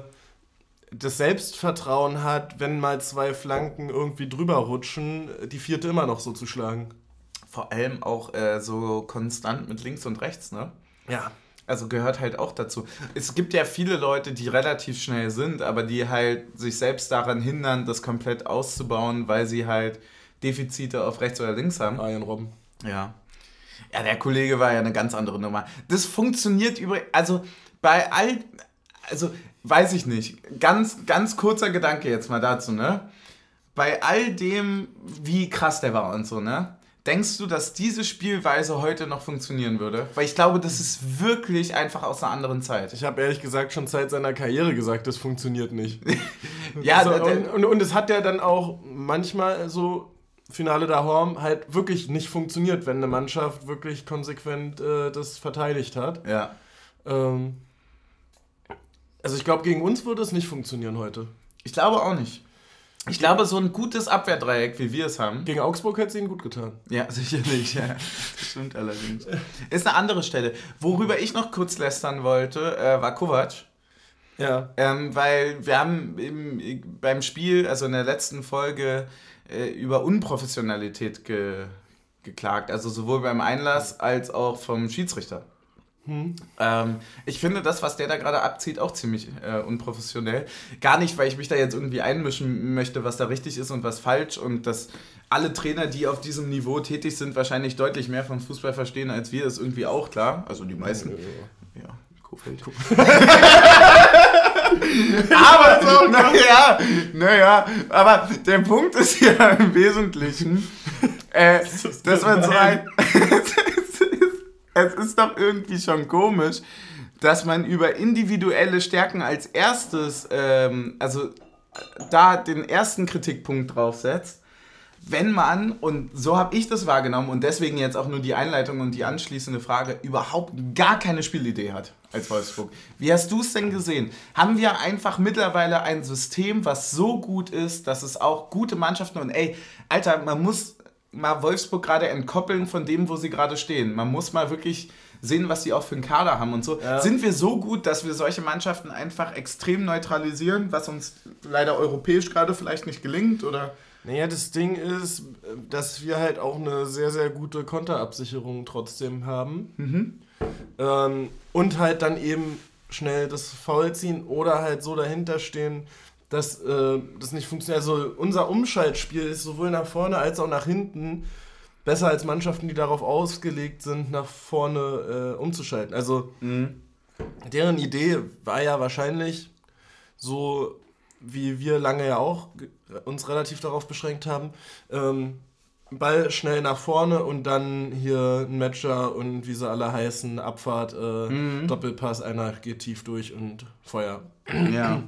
das Selbstvertrauen hat, wenn mal zwei Flanken irgendwie drüber rutschen, die vierte immer noch so zu schlagen. Vor allem auch äh, so konstant mit links und rechts, ne? Ja. Also gehört halt auch dazu. Es gibt ja viele Leute, die relativ schnell sind, aber die halt sich selbst daran hindern, das komplett auszubauen, weil sie halt Defizite auf rechts oder links haben. Arjen Robben. Ja. Ja, der Kollege war ja eine ganz andere Nummer. Das funktioniert übrigens, also bei all, also weiß ich nicht, ganz, ganz kurzer Gedanke jetzt mal dazu, ne? Bei all dem, wie krass der war und so, ne? Denkst du, dass diese Spielweise heute noch funktionieren würde? Weil ich glaube, das ist wirklich einfach aus einer anderen Zeit. Ich habe ehrlich gesagt schon seit seiner Karriere gesagt, das funktioniert nicht. [laughs] Ja, so, der- der- und, und, und es hat ja dann auch manchmal so Finale der Horm halt wirklich nicht funktioniert, wenn eine Mannschaft wirklich konsequent äh, das verteidigt hat. ja. Ähm, also ich glaube, gegen uns würde es nicht funktionieren heute. Ich glaube auch nicht. Ich glaube, so ein gutes Abwehrdreieck, wie wir es haben, Gegen Augsburg hätte es ihnen gut getan. Ja, [laughs] sicherlich, ja. Das stimmt allerdings. Ist eine andere Stelle. Worüber ich noch kurz lästern wollte, äh, war Kovac. Ja. Ähm, weil wir haben im, beim Spiel, also in der letzten Folge, äh, über Unprofessionalität ge, geklagt. Also sowohl beim Einlass als auch vom Schiedsrichter. Hm. Ähm, ich finde das, was der da gerade abzieht, auch ziemlich äh, unprofessionell. Gar nicht, weil ich mich da jetzt irgendwie einmischen möchte, was da richtig ist und was falsch und dass alle Trainer, die auf diesem Niveau tätig sind, wahrscheinlich deutlich mehr vom Fußball verstehen als wir, ist irgendwie auch klar. Also die meisten. Ja, ja Kofeld. [laughs] aber, naja, naja, aber der Punkt ist ja im Wesentlichen, [laughs] äh, dass man so ein. [laughs] es ist doch irgendwie schon komisch, dass man über individuelle Stärken als erstes, ähm, also da den ersten Kritikpunkt draufsetzt, wenn man, und so habe ich das wahrgenommen und deswegen jetzt auch nur die Einleitung und die anschließende Frage, überhaupt gar keine Spielidee hat als Wolfsburg. Wie hast du es denn gesehen? Haben wir einfach mittlerweile ein System, was so gut ist, dass es auch gute Mannschaften und ey, Alter, man muss mal Wolfsburg gerade entkoppeln von dem, wo sie gerade stehen. Man muss mal wirklich sehen, was sie auch für einen Kader haben und so. Ja. Sind wir so gut, dass wir solche Mannschaften einfach extrem neutralisieren, was uns leider europäisch gerade vielleicht nicht gelingt? Oder? Naja, das Ding ist, dass wir halt auch eine sehr, sehr gute Konterabsicherung trotzdem haben. Mhm. Ähm, und halt dann eben schnell das Foul ziehen oder halt so dahinter stehen, dass äh, das nicht funktioniert. Also unser Umschaltspiel ist sowohl nach vorne als auch nach hinten besser als Mannschaften, die darauf ausgelegt sind, nach vorne äh, umzuschalten. Also mhm. deren Idee war ja wahrscheinlich so, wie wir lange ja auch uns relativ darauf beschränkt haben, ähm, Ball schnell nach vorne und dann hier ein Matcher und wie sie alle heißen, Abfahrt, äh, mhm. Doppelpass, einer geht tief durch und Feuer. Ja.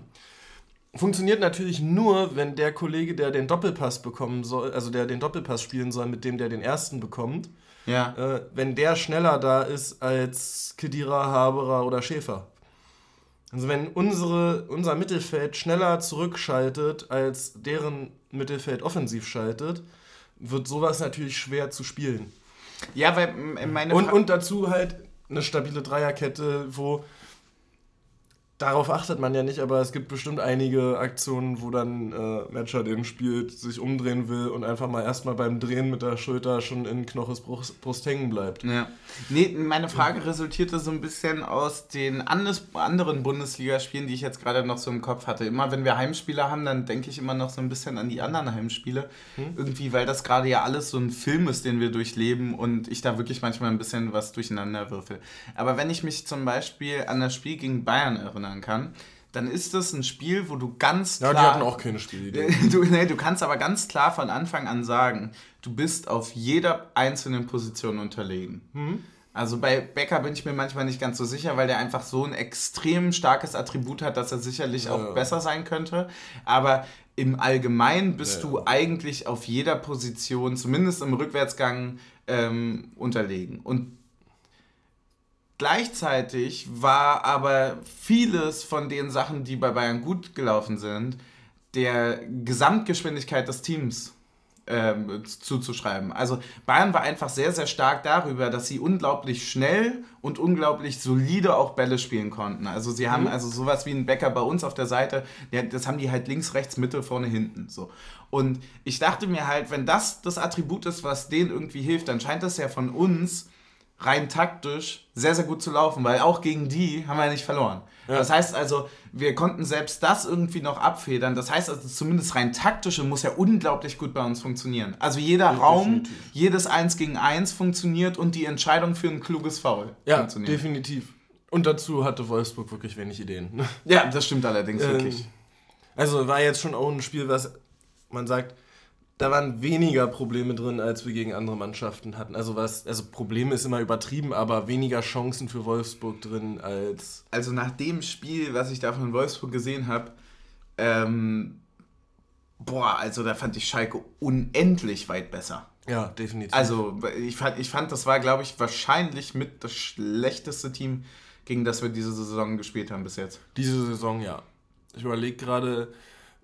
Funktioniert natürlich nur, wenn der Kollege, der den Doppelpass bekommen soll, also der den Doppelpass spielen soll, mit dem der den ersten bekommt, ja. äh, wenn der schneller da ist als Kedira, Haberer oder Schäfer. Also wenn unsere, unser Mittelfeld schneller zurückschaltet, als deren Mittelfeld offensiv schaltet, wird sowas natürlich schwer zu spielen. Ja, weil meine... Und, und dazu halt eine stabile Dreierkette, wo Darauf achtet man ja nicht, aber es gibt bestimmt einige Aktionen, wo dann äh, Matcher den spielt, sich umdrehen will und einfach mal erstmal beim Drehen mit der Schulter schon in Knoches Brust, Brust hängen bleibt. Ja. Nee, meine Frage resultierte so ein bisschen aus den anderen Bundesligaspielen, die ich jetzt gerade noch so im Kopf hatte. Immer wenn wir Heimspiele haben, dann denke ich immer noch so ein bisschen an die anderen Heimspiele. Hm? Irgendwie, weil das gerade ja alles so ein Film ist, den wir durchleben und ich da wirklich manchmal ein bisschen was durcheinander würfel. Aber wenn ich mich zum Beispiel an das Spiel gegen Bayern erinnere, erinnern kann, dann ist das ein Spiel, wo du ganz klar. Ja, die hatten auch keine Spielidee. [laughs] Du, nee, du kannst aber ganz klar von Anfang an sagen, du bist auf jeder einzelnen Position unterlegen. Mhm. Also bei Becker bin ich mir manchmal nicht ganz so sicher, weil der einfach so ein extrem starkes Attribut hat, dass er sicherlich ja, auch besser sein könnte. Aber im Allgemeinen bist ja, du eigentlich auf jeder Position, zumindest im Rückwärtsgang, ähm, unterlegen. Und Gleichzeitig war aber vieles von den Sachen, die bei Bayern gut gelaufen sind, der Gesamtgeschwindigkeit des Teams ähm, zuzuschreiben. Also Bayern war einfach sehr, sehr stark darüber, dass sie unglaublich schnell und unglaublich solide auch Bälle spielen konnten. Also sie haben mhm. also sowas wie ein Bäcker bei uns auf der Seite, das haben die halt links, rechts, Mitte, vorne, hinten. So. Und ich dachte mir halt, wenn das das Attribut ist, was denen irgendwie hilft, dann scheint das ja von uns rein taktisch sehr, sehr gut zu laufen, weil auch gegen die haben wir ja nicht verloren. Ja. Das heißt also, wir konnten selbst das irgendwie noch abfedern. Das heißt also, zumindest rein taktische muss ja unglaublich gut bei uns funktionieren. Also jeder ja, Raum, definitiv. jedes Eins gegen Eins funktioniert und die Entscheidung für ein kluges Foul ja, funktioniert. definitiv. Und dazu hatte Wolfsburg wirklich wenig Ideen. Ja, das stimmt allerdings ähm, wirklich. Also war jetzt schon auch ein Spiel, was man sagt, da waren weniger Probleme drin, als wir gegen andere Mannschaften hatten. Also was, also Probleme ist immer übertrieben, aber weniger Chancen für Wolfsburg drin als. Also nach dem Spiel, was ich da von Wolfsburg gesehen habe, ähm, boah, also da fand ich Schalke unendlich weit besser. Ja, definitiv. Also ich fand, ich fand das war, glaube ich, wahrscheinlich mit das schlechteste Team, gegen das wir diese Saison gespielt haben bis jetzt. Diese Saison, ja. Ich überlege gerade.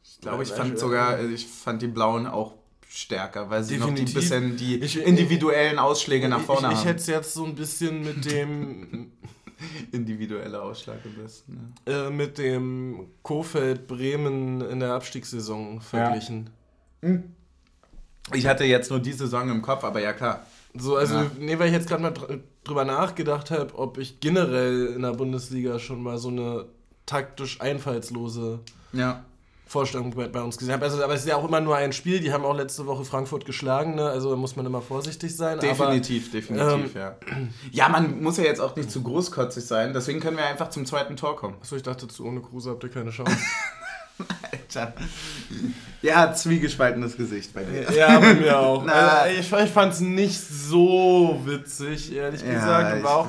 Ich glaube, ich fand sogar, ich fand die Blauen auch stärker, weil sie Definitiv. noch die bisschen die ich, individuellen Ausschläge nach vorne ich, ich, ich haben. Ich hätte es jetzt so ein bisschen mit dem [laughs] Individueller Ausschlag am besten. Ne? Äh, mit dem Kofeld Bremen in der Abstiegssaison verglichen. Ja. Hm. Ich hatte jetzt nur die Saison im Kopf, aber ja klar. So, also, ja. nee, weil ich jetzt gerade mal drüber nachgedacht habe, ob ich generell in der Bundesliga schon mal so eine taktisch einfallslose ja. Vorstellung bei, bei, uns gesehen habe. Also, aber es ist ja auch immer nur ein Spiel. Die haben auch letzte Woche Frankfurt geschlagen, ne? also da muss man immer vorsichtig sein. Definitiv, aber, definitiv, ähm, ja. Ja, man muss ja jetzt auch nicht zu großkotzig sein, deswegen können wir einfach zum zweiten Tor kommen. Achso, ich dachte, zu ohne Kruse habt ihr keine [laughs] Chance. Alter. Ja, zwiegespaltenes Gesicht bei dir. Ja, bei mir auch. [laughs] Also, ich, ich fand es nicht so witzig, ehrlich ja, gesagt. War auch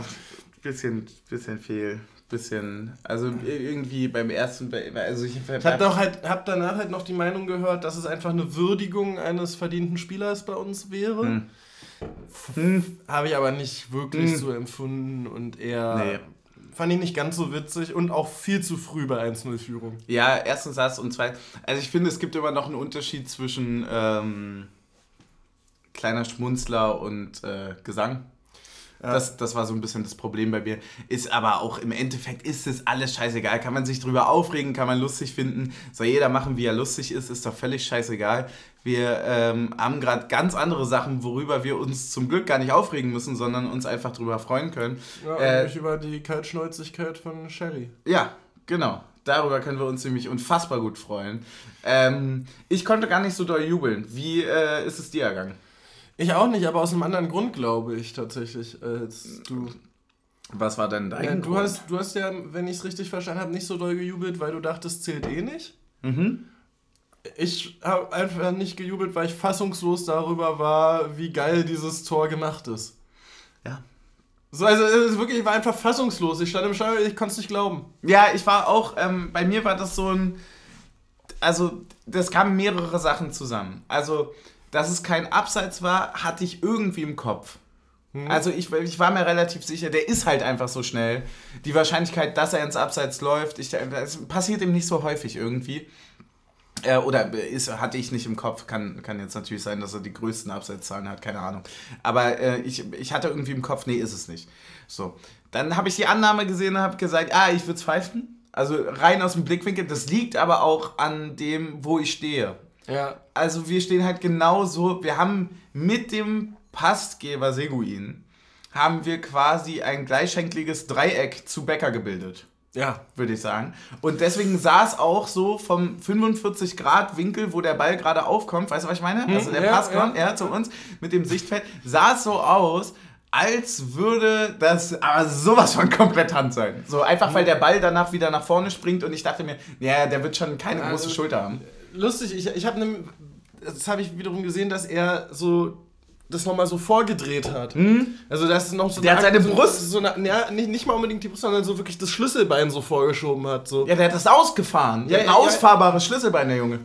bisschen, bisschen viel bisschen, also irgendwie beim ersten, also ich, ich habe doch halt, hab danach halt noch die Meinung gehört, dass es einfach eine Würdigung eines verdienten Spielers bei uns wäre. Hm. Hm. Habe ich aber nicht wirklich hm. so empfunden und eher nee. fand ich nicht ganz so witzig und auch viel zu früh bei 1-0-Führung. Ja, erstens das und zweitens, also ich finde, es gibt immer noch einen Unterschied zwischen ähm, kleiner Schmunzler und äh, Gesang. Ja. Das, das war so ein bisschen das Problem bei mir. Ist aber auch im Endeffekt ist es alles scheißegal. Kann man sich drüber aufregen, kann man lustig finden. Soll jeder machen, wie er lustig ist, ist doch völlig scheißegal. Wir ähm, haben gerade ganz andere Sachen, worüber wir uns zum Glück gar nicht aufregen müssen, sondern uns einfach drüber freuen können. Ja, äh, über die Kaltschnäuzigkeit von Sherry. Ja, genau. Darüber können wir uns nämlich unfassbar gut freuen. Ähm, ich konnte gar nicht so doll jubeln. Wie äh, ist es dir ergangen? Ich auch nicht, aber aus einem anderen Grund, glaube ich, tatsächlich, als du. Was war denn dein ja, du Grund? Hast, du hast ja, wenn ich es richtig verstanden habe, nicht so doll gejubelt, weil du dachtest, zählt eh nicht. Mhm. Ich habe einfach nicht gejubelt, weil ich fassungslos darüber war, wie geil dieses Tor gemacht ist. Ja. So, also wirklich, ich war einfach fassungslos. Ich stand im Stadion, ich konnte es nicht glauben. Ja, ich war auch, ähm, bei mir war das so ein, also das kamen mehrere Sachen zusammen. Also dass es kein Abseits war, hatte ich irgendwie im Kopf. Mhm. Also ich, ich war mir relativ sicher, der ist halt einfach so schnell. Die Wahrscheinlichkeit, dass er ins Abseits läuft, ich, das passiert ihm nicht so häufig irgendwie. Äh, oder ist, hatte ich nicht im Kopf. Kann, kann jetzt natürlich sein, dass er die größten Abseitzahlen hat, keine Ahnung. Aber äh, ich, ich hatte irgendwie im Kopf, nee, ist es nicht. So. Dann habe ich die Annahme gesehen und habe gesagt, ah, ich würde es pfeifen. Also rein aus dem Blickwinkel. Das liegt aber auch an dem, wo ich stehe. Ja. Also wir stehen halt genauso, wir haben mit dem Passgeber Seguin, haben wir quasi ein gleichschenkliges Dreieck zu Becker gebildet. Ja. Würde ich sagen. Und deswegen sah es auch so vom 45 Grad Winkel, wo der Ball gerade aufkommt, weißt du, was ich meine? Hm, also der ja, Pass kommt, ja. er zu uns mit dem Sichtfeld, sah es so aus, als würde das aber sowas von komplett Hand sein. So einfach, weil der Ball danach wieder nach vorne springt und ich dachte mir, ja, der wird schon keine also, große Schulter haben lustig, ich, ich habe ne, das habe ich wiederum gesehen, dass er so das nochmal so vorgedreht hat. Hm? Also das ist noch so Der hat seine Brust. So eine, ja, nicht, nicht mal unbedingt die Brust, sondern so wirklich das Schlüsselbein so vorgeschoben hat. So. Ja, der hat das ausgefahren. Ja, ein ja, ausfahrbares ja. Schlüsselbein, der Junge.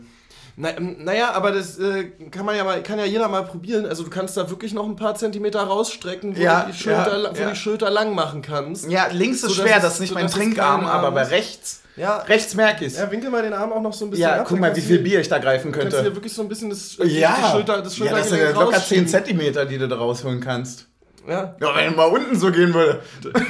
Na, ähm, naja, aber das äh, kann man ja mal, kann ja jeder mal probieren. Also du kannst da wirklich noch ein paar Zentimeter rausstrecken, wo, ja, du, die Schulter, ja, wo die Schulter lang machen kannst. Ja, links ist so, schwer, das ist nicht so, mein Trinkarm, aber bei rechts. Ja, rechts merke ich Ja, winkel mal den Arm auch noch so ein bisschen Ja, ab, guck mal, wie viel Bier ich da greifen könnte. Kannst du dir wirklich so ein bisschen das, ja. die Schulter, das Ja, das sind ja locker 10 Zentimeter, die du da rausholen kannst. Ja. Ja, wenn mal unten so gehen würde. [laughs]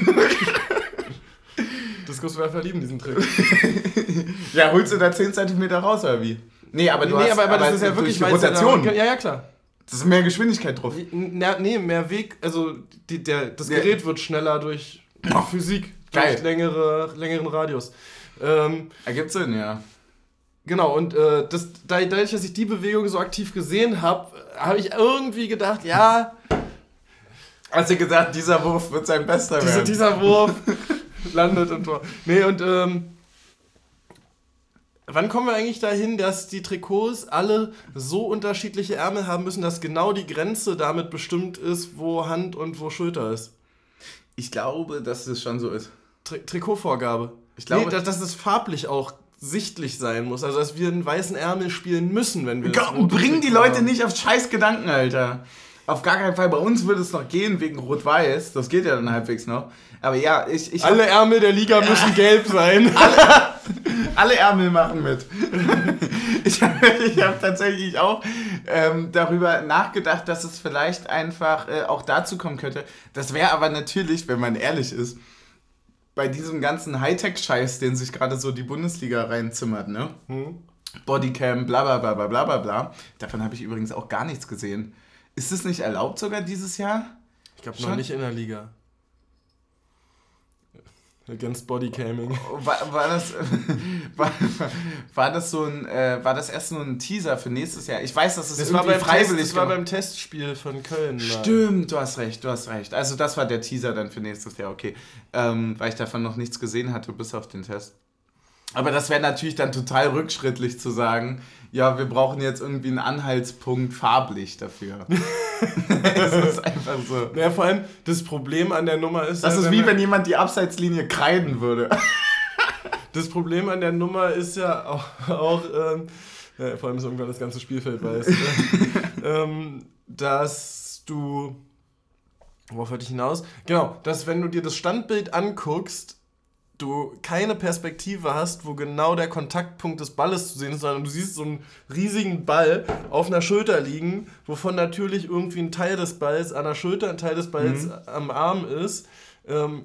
Diskurswerfer lieben diesen Trick. [laughs] ja, holst du da 10 Zentimeter raus, oder wie? Nee, aber du nee, hast, aber, aber das ist ja wirklich Rotation. Ja, ja, klar. Das ist mehr Geschwindigkeit drauf. Na, nee, mehr Weg. Also die, der, das Gerät ja. wird schneller durch Physik, Geil. durch längere, längeren Radius. Ähm, Ergibt Sinn, ja. Genau, und äh, das, dadurch, dass ich die Bewegung so aktiv gesehen habe, habe ich irgendwie gedacht, ja. Hast du gesagt, dieser Wurf wird sein bester diese, werden? Dieser Wurf [laughs] landet im Tor. Nee, und ähm, wann kommen wir eigentlich dahin, dass die Trikots alle so unterschiedliche Ärmel haben müssen, dass genau die Grenze damit bestimmt ist, wo Hand und wo Schulter ist? Ich glaube, dass es schon so ist. Tri Trikotvorgabe. Ich glaube, nee, dass, dass es farblich auch sichtlich sein muss. Also, dass wir einen weißen Ärmel spielen müssen, wenn wir. Gott, bring die Leute haben. nicht auf scheiß Gedanken, Alter. Auf gar keinen Fall. Bei uns würde es noch gehen wegen Rot-Weiß. Das geht ja dann halbwegs noch. Aber ja, ich. ich alle Ärmel der Liga ja. müssen gelb sein. [laughs] alle, alle Ärmel machen mit. [laughs] ich habe hab tatsächlich auch ähm, darüber nachgedacht, dass es vielleicht einfach äh, auch dazu kommen könnte. Das wäre aber natürlich, wenn man ehrlich ist, bei diesem ganzen Hightech-Scheiß, den sich gerade so die Bundesliga reinzimmert, ne? Hm? Bodycam, bla bla bla bla bla bla bla. Davon habe ich übrigens auch gar nichts gesehen. Ist es nicht erlaubt sogar dieses Jahr? Ich glaube noch nicht in der Liga. Against Bodycaming. War, war, das, [laughs] war, war das so ein, äh, war das erst nur ein Teaser für nächstes Jahr? Ich weiß, dass es Das war, beim Test, freiwillig das war beim Testspiel von Köln. Mann. Stimmt, du hast recht, du hast recht. Also das war der Teaser dann für nächstes Jahr, okay. Ähm, weil ich davon noch nichts gesehen hatte, bis auf den Test. Aber das wäre natürlich dann total rückschrittlich zu sagen, ja, wir brauchen jetzt irgendwie einen Anhaltspunkt farblich dafür. [laughs] Es ist einfach so. Ja, vor allem das Problem an der Nummer ist. Das ja, ist wie wenn jemand die Abseitslinie kreiden würde. [laughs] Das Problem an der Nummer ist ja auch, auch ähm, ja, vor allem ist irgendwann das ganze Spielfeld weiß, ne? [laughs] ähm, dass du, worauf wollte ich hinaus? Genau, dass wenn du dir das Standbild anguckst, du keine Perspektive hast, wo genau der Kontaktpunkt des Balles zu sehen ist, sondern du siehst so einen riesigen Ball auf einer Schulter liegen, wovon natürlich irgendwie ein Teil des Balls an der Schulter, ein Teil des Balls am Arm ist. Ähm,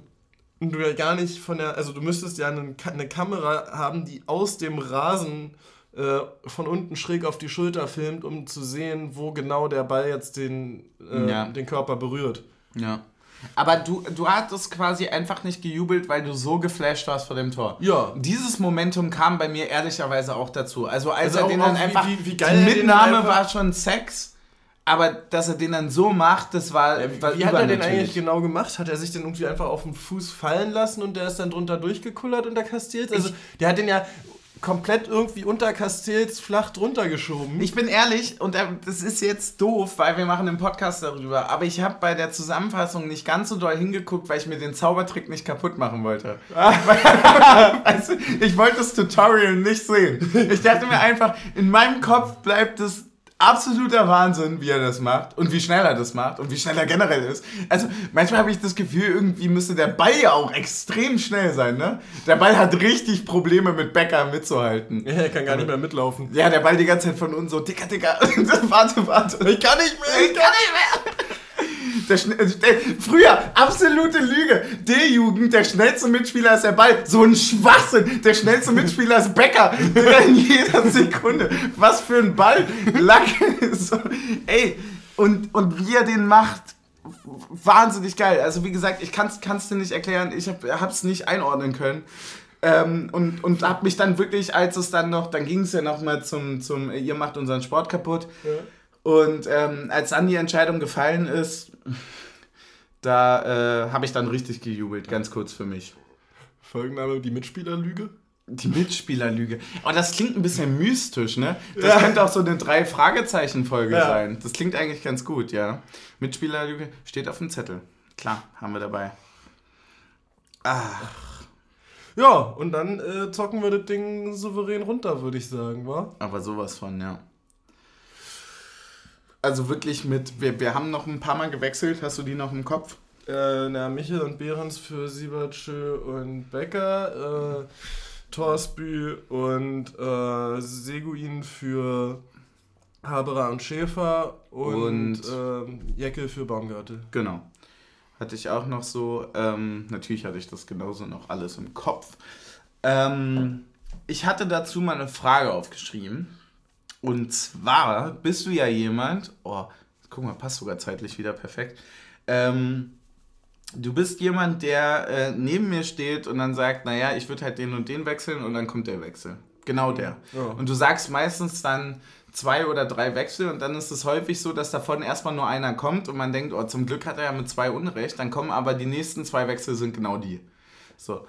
und du ja gar nicht von der, also du müsstest ja eine, eine Kamera haben, die aus dem Rasen äh, von unten schräg auf die Schulter filmt, um zu sehen, wo genau der Ball jetzt den, äh, Ja. den Körper berührt. Ja. Aber du, du hattest quasi einfach nicht gejubelt, weil du so geflasht warst vor dem Tor. Ja. Dieses Momentum kam bei mir ehrlicherweise auch dazu. Also als Also er auch- den dann auch wie- einfach. wie- wie geil die Mitnahme einfach- war schon Sex, aber dass er den dann so macht, das war. Wie, war wie hat er den eigentlich genau gemacht? Hat er sich den irgendwie einfach auf den Fuß fallen lassen und der ist dann drunter durchgekullert unter Castells? Also der hat den ja komplett irgendwie unter Castells flach drunter geschoben. Ich bin ehrlich, und das ist jetzt doof, weil wir machen einen Podcast darüber, aber ich habe bei der Zusammenfassung nicht ganz so doll hingeguckt, weil ich mir den Zaubertrick nicht kaputt machen wollte. [laughs] weißt du, ich wollte das Tutorial nicht sehen. Ich dachte mir einfach, in meinem Kopf bleibt es absoluter Wahnsinn, wie er das macht und wie schnell er das macht und wie schnell er generell ist. Also manchmal habe ich das Gefühl, irgendwie müsste der Ball ja auch extrem schnell sein, ne? Der Ball hat richtig Probleme mit Becker mitzuhalten. ja, er kann gar nicht mehr mitlaufen. Ja, der Ball die ganze Zeit von uns so, dicker, dicker. [laughs] warte, warte. Ich kann nicht mehr, ich kann nicht mehr. Der, Schne- der, früher, absolute Lüge. D-Jugend, der schnellste Mitspieler ist der Ball. So ein Schwachsinn. Der schnellste Mitspieler ist Becker. In jeder Sekunde. Was für ein Ball. Lack. [laughs] So, ey, und, und wie er den macht, wahnsinnig geil. Also wie gesagt, ich kann es dir nicht erklären. Ich habe es nicht einordnen können. Ähm, und, und hab mich dann wirklich, als es dann noch, dann ging es ja noch mal zum, zum, ihr macht unseren Sport kaputt. Und ähm, als dann die Entscheidung gefallen ist, da äh, habe ich dann richtig gejubelt, ganz kurz für mich. Folgenname, die Mitspielerlüge? Die Mitspielerlüge. Aber das klingt ein bisschen mystisch, ne? Das könnte auch so eine Drei-Fragezeichen-Folge Ja. sein. Das klingt eigentlich ganz gut, ja. Mitspielerlüge steht auf dem Zettel. Klar, haben wir dabei. Ah, Ja, und dann äh, zocken wir das Ding souverän runter, würde ich sagen, wa? aber sowas von, ja. Also wirklich mit, wir, wir haben noch ein paar Mal gewechselt. Hast du die noch im Kopf? Äh, na, Michel und Behrens für Siebertschö und Becker, äh, Torsbü und äh, Seguin für Haberer und Schäfer und, Und- ähm, Jeckel für Baumgartel. Genau. Hatte ich auch noch so. Ähm, natürlich hatte ich das genauso noch alles im Kopf. Ähm, ich hatte dazu mal eine Frage aufgeschrieben. Und zwar bist du ja jemand. Oh, guck mal, passt sogar zeitlich wieder perfekt. Ähm, du bist jemand, der äh, neben mir steht und dann sagt, naja, ich würde halt den und den wechseln und dann kommt der Wechsel. Genau der. Ja. Und du sagst meistens dann zwei oder drei Wechsel und dann ist es häufig so, dass davon erstmal nur einer kommt und man denkt, oh, zum Glück hat er ja mit zwei Unrecht, dann kommen aber die nächsten zwei Wechsel sind genau die. So.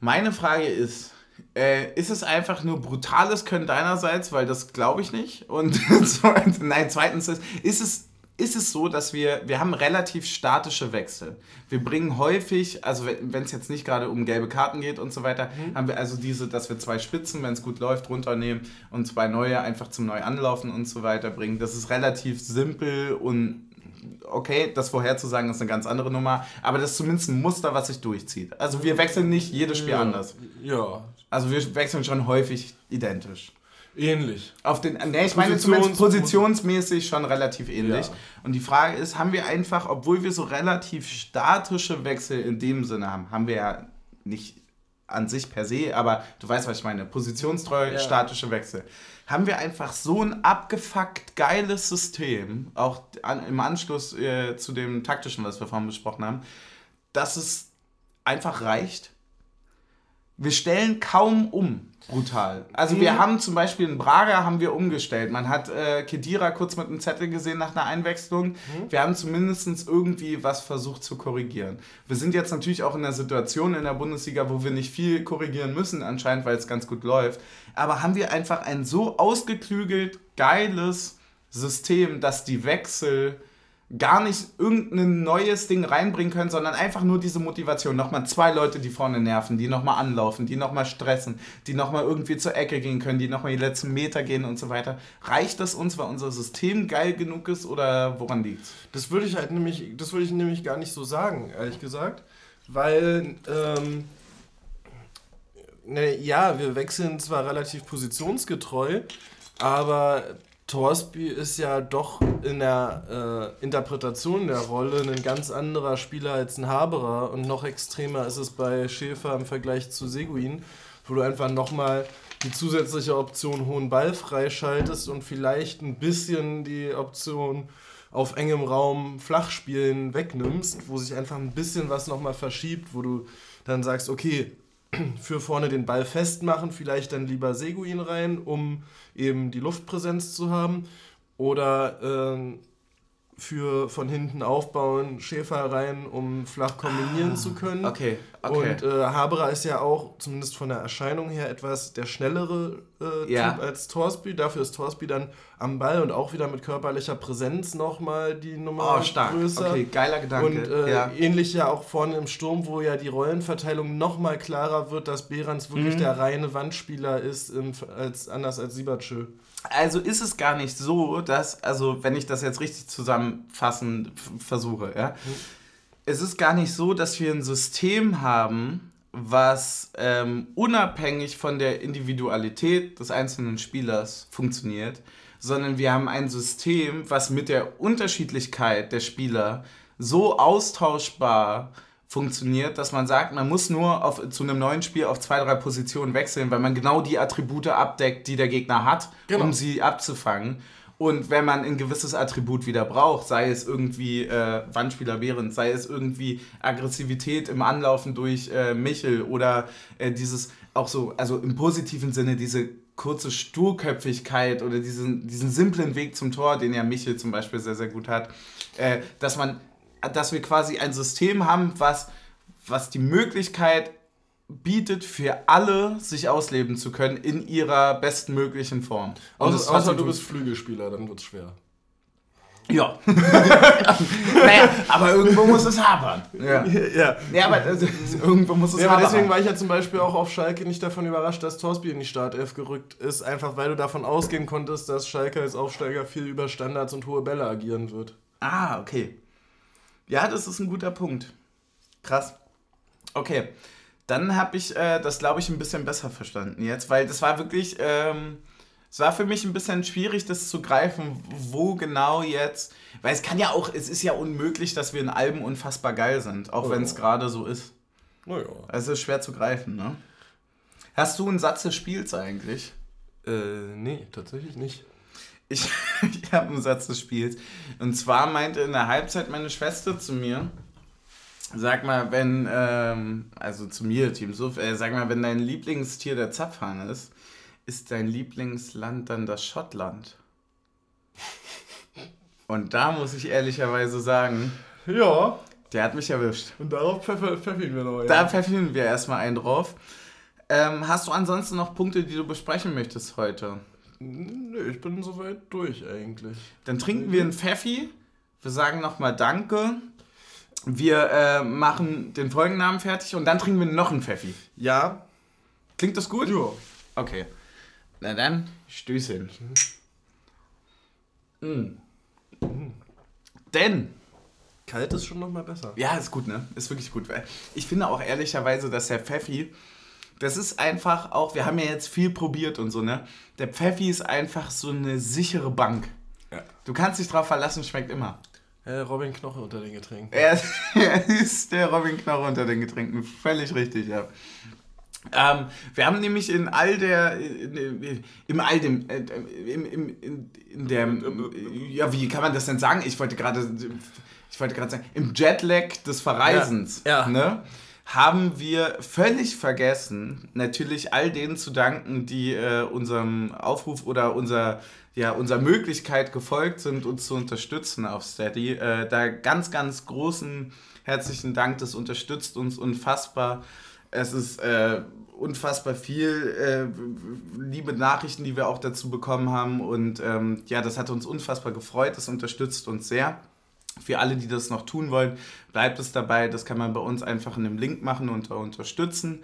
Meine Frage ist, äh, ist es einfach nur brutales Können deinerseits, weil das glaube ich nicht. Und [laughs] nein, zweitens ist, ist es ist es so, dass wir, wir haben relativ statische Wechsel. Wir bringen häufig, also wenn es jetzt nicht gerade um gelbe Karten geht und so weiter, haben wir also diese, dass wir zwei Spitzen, wenn es gut läuft, runternehmen und zwei neue einfach zum Neuanlaufen und so weiter bringen. Das ist relativ simpel und okay, das vorherzusagen ist eine ganz andere Nummer, aber das ist zumindest ein Muster, was sich durchzieht. Also wir wechseln nicht jedes Spiel ja. anders. Ja, Also wir wechseln schon häufig identisch. ähnlich. Auf den, nee, ich meine zumindest positionsmäßig schon relativ ähnlich. Ja. Und die Frage ist, haben wir einfach, obwohl wir so relativ statische Wechsel in dem Sinne haben, haben wir ja nicht an sich per se, aber du weißt, was ich meine. Positionstreu, ja. statische Wechsel. Haben wir einfach so ein abgefuckt geiles System, auch an, im Anschluss äh, zu dem taktischen, was wir vorhin besprochen haben, dass es einfach reicht. Wir stellen kaum um. Brutal. Also mhm. wir haben zum Beispiel in Braga haben wir umgestellt. Man hat äh, Kedira kurz mit einem Zettel gesehen nach einer Einwechslung. Mhm. Wir haben zumindest irgendwie was versucht zu korrigieren. Wir sind jetzt natürlich auch in einer Situation in der Bundesliga, wo wir nicht viel korrigieren müssen, anscheinend, weil es ganz gut läuft. Aber haben wir einfach ein so ausgeklügelt, geiles System, dass die Wechsel gar nicht irgendein neues Ding reinbringen können, sondern einfach nur diese Motivation. Nochmal zwei Leute, die vorne nerven, die nochmal anlaufen, die nochmal stressen, die nochmal irgendwie zur Ecke gehen können, die nochmal die letzten Meter gehen und so weiter. Reicht das uns, weil unser System geil genug ist oder woran liegt Das würde ich halt nämlich, das würde ich nämlich gar nicht so sagen, ehrlich gesagt. Weil, ähm, ne, ja, wir wechseln zwar relativ positionsgetreu, aber Torsby ist ja doch in der äh, Interpretation der Rolle ein ganz anderer Spieler als ein Haberer und noch extremer ist es bei Schäfer im Vergleich zu Seguin, wo du einfach nochmal die zusätzliche Option hohen Ball freischaltest und vielleicht ein bisschen die Option auf engem Raum Flachspielen wegnimmst, wo sich einfach ein bisschen was nochmal verschiebt, wo du dann sagst, okay, für vorne den Ball festmachen, vielleicht dann lieber Seguin rein, um eben die Luftpräsenz zu haben. Oder äh, für von hinten aufbauen, Schäfer rein, um flach kombinieren ah, zu können. Okay, okay. Und äh, Haberer ist ja auch, zumindest von der Erscheinung her, etwas der schnellere äh, ja. Typ als Torsby. Dafür ist Torsby dann am Ball und auch wieder mit körperlicher Präsenz nochmal die Nummer oh, stark. größer. Okay, geiler Gedanke. Und äh, ja. ähnlich ja auch vorne im Sturm, wo ja die Rollenverteilung nochmal klarer wird, dass Behrens wirklich mhm. der reine Wandspieler ist, im, als, anders als Siebertschö. Also ist es gar nicht so, dass, also wenn ich das jetzt richtig zusammenfassen versuche, ja, mhm. es ist gar nicht so, dass wir ein System haben, was ähm, unabhängig von der Individualität des einzelnen Spielers funktioniert, sondern wir haben ein System, was mit der Unterschiedlichkeit der Spieler so austauschbar funktioniert, dass man sagt, man muss nur auf, zu einem neuen Spiel auf zwei, drei Positionen wechseln, weil man genau die Attribute abdeckt, die der Gegner hat, genau. um sie abzufangen. Und wenn man ein gewisses Attribut wieder braucht, sei es irgendwie äh, Wandspieler während, sei es irgendwie Aggressivität im Anlaufen durch äh, Michel oder äh, dieses auch so, also im positiven Sinne diese kurze Sturköpfigkeit oder diesen, diesen simplen Weg zum Tor, den ja Michel zum Beispiel sehr, sehr gut hat, äh, dass man dass wir quasi ein System haben, was, was die Möglichkeit bietet, für alle sich ausleben zu können in ihrer bestmöglichen Form. Außer, außer du bist Flügelspieler, dann wird es schwer. Ja. naja, [laughs] aber irgendwo muss es hapern. Ja. ja. ja aber also, irgendwo muss es ja, hapern. deswegen war ich ja zum Beispiel auch auf Schalke nicht davon überrascht, dass Torsby in die Startelf gerückt ist, einfach weil du davon ausgehen konntest, dass Schalke als Aufsteiger viel über Standards und hohe Bälle agieren wird. Ah, okay. Ja, das ist ein guter Punkt. Krass. Okay. Dann habe ich äh, das, glaube ich, ein bisschen besser verstanden jetzt, weil das war wirklich, ähm, es war für mich ein bisschen schwierig, das zu greifen, wo genau jetzt, weil es kann ja auch, es ist ja unmöglich, dass wir in Alben unfassbar geil sind, auch oh. wenn es gerade so ist. Naja. Also es ist schwer zu greifen, ne? Hast du einen Satz des Spiels eigentlich? Äh, nee, tatsächlich nicht. Ich, [laughs] ich habe einen Satz des Spiels. Und zwar meinte in der Halbzeit meine Schwester zu mir, sag mal, wenn, ähm, also zu mir, Team Suff, äh, sag mal, wenn dein Lieblingstier der Zapfhahn ist, ist dein Lieblingsland dann das Schottland? Und da muss ich ehrlicherweise sagen, ja. Der hat mich erwischt. Und darauf pfeffigen wir noch. Ja. Da pfeffigen wir erstmal einen drauf. Ähm, hast du ansonsten noch Punkte, die du besprechen möchtest heute? Nö, ich bin soweit durch eigentlich. Dann trinken wir einen Pfeffi. Wir sagen nochmal Danke. Wir äh, machen den Folgennamen fertig und dann trinken wir noch einen Pfeffi. Ja. Klingt das gut? Ja. Okay. Na dann, Stößchen. Mhm. Mhm. Denn. Kalt ist schon nochmal besser. Ja, ist gut, ne? Ist wirklich gut. Ich finde auch ehrlicherweise, dass der Pfeffi das ist einfach auch, wir haben ja jetzt viel probiert und so, ne? Der Pfeffi ist einfach so eine sichere Bank. Ja. Du kannst dich drauf verlassen, schmeckt immer. Äh, Robin Knoche unter den Getränken. Er, [laughs] er ist der Robin Knoche unter den Getränken. Völlig richtig, ja. Ähm, wir haben nämlich in all der, in, im all dem, äh, im, im, in, in der, ja, wie kann man das denn sagen? Ich wollte gerade, ich wollte gerade sagen, im Jetlag des Verreisens, ja, ja. Ne, haben wir völlig vergessen, natürlich all denen zu danken, die äh, unserem Aufruf oder unser, ja, unserer Möglichkeit gefolgt sind, uns zu unterstützen auf Steady. Äh, da ganz, ganz großen herzlichen Dank, das unterstützt uns unfassbar. Es ist äh, unfassbar viel äh, liebe Nachrichten, die wir auch dazu bekommen haben. Und ähm, ja, das hat uns unfassbar gefreut. Das unterstützt uns sehr. Für alle, die das noch tun wollen, bleibt es dabei. Das kann man bei uns einfach in dem Link machen unter Unterstützen.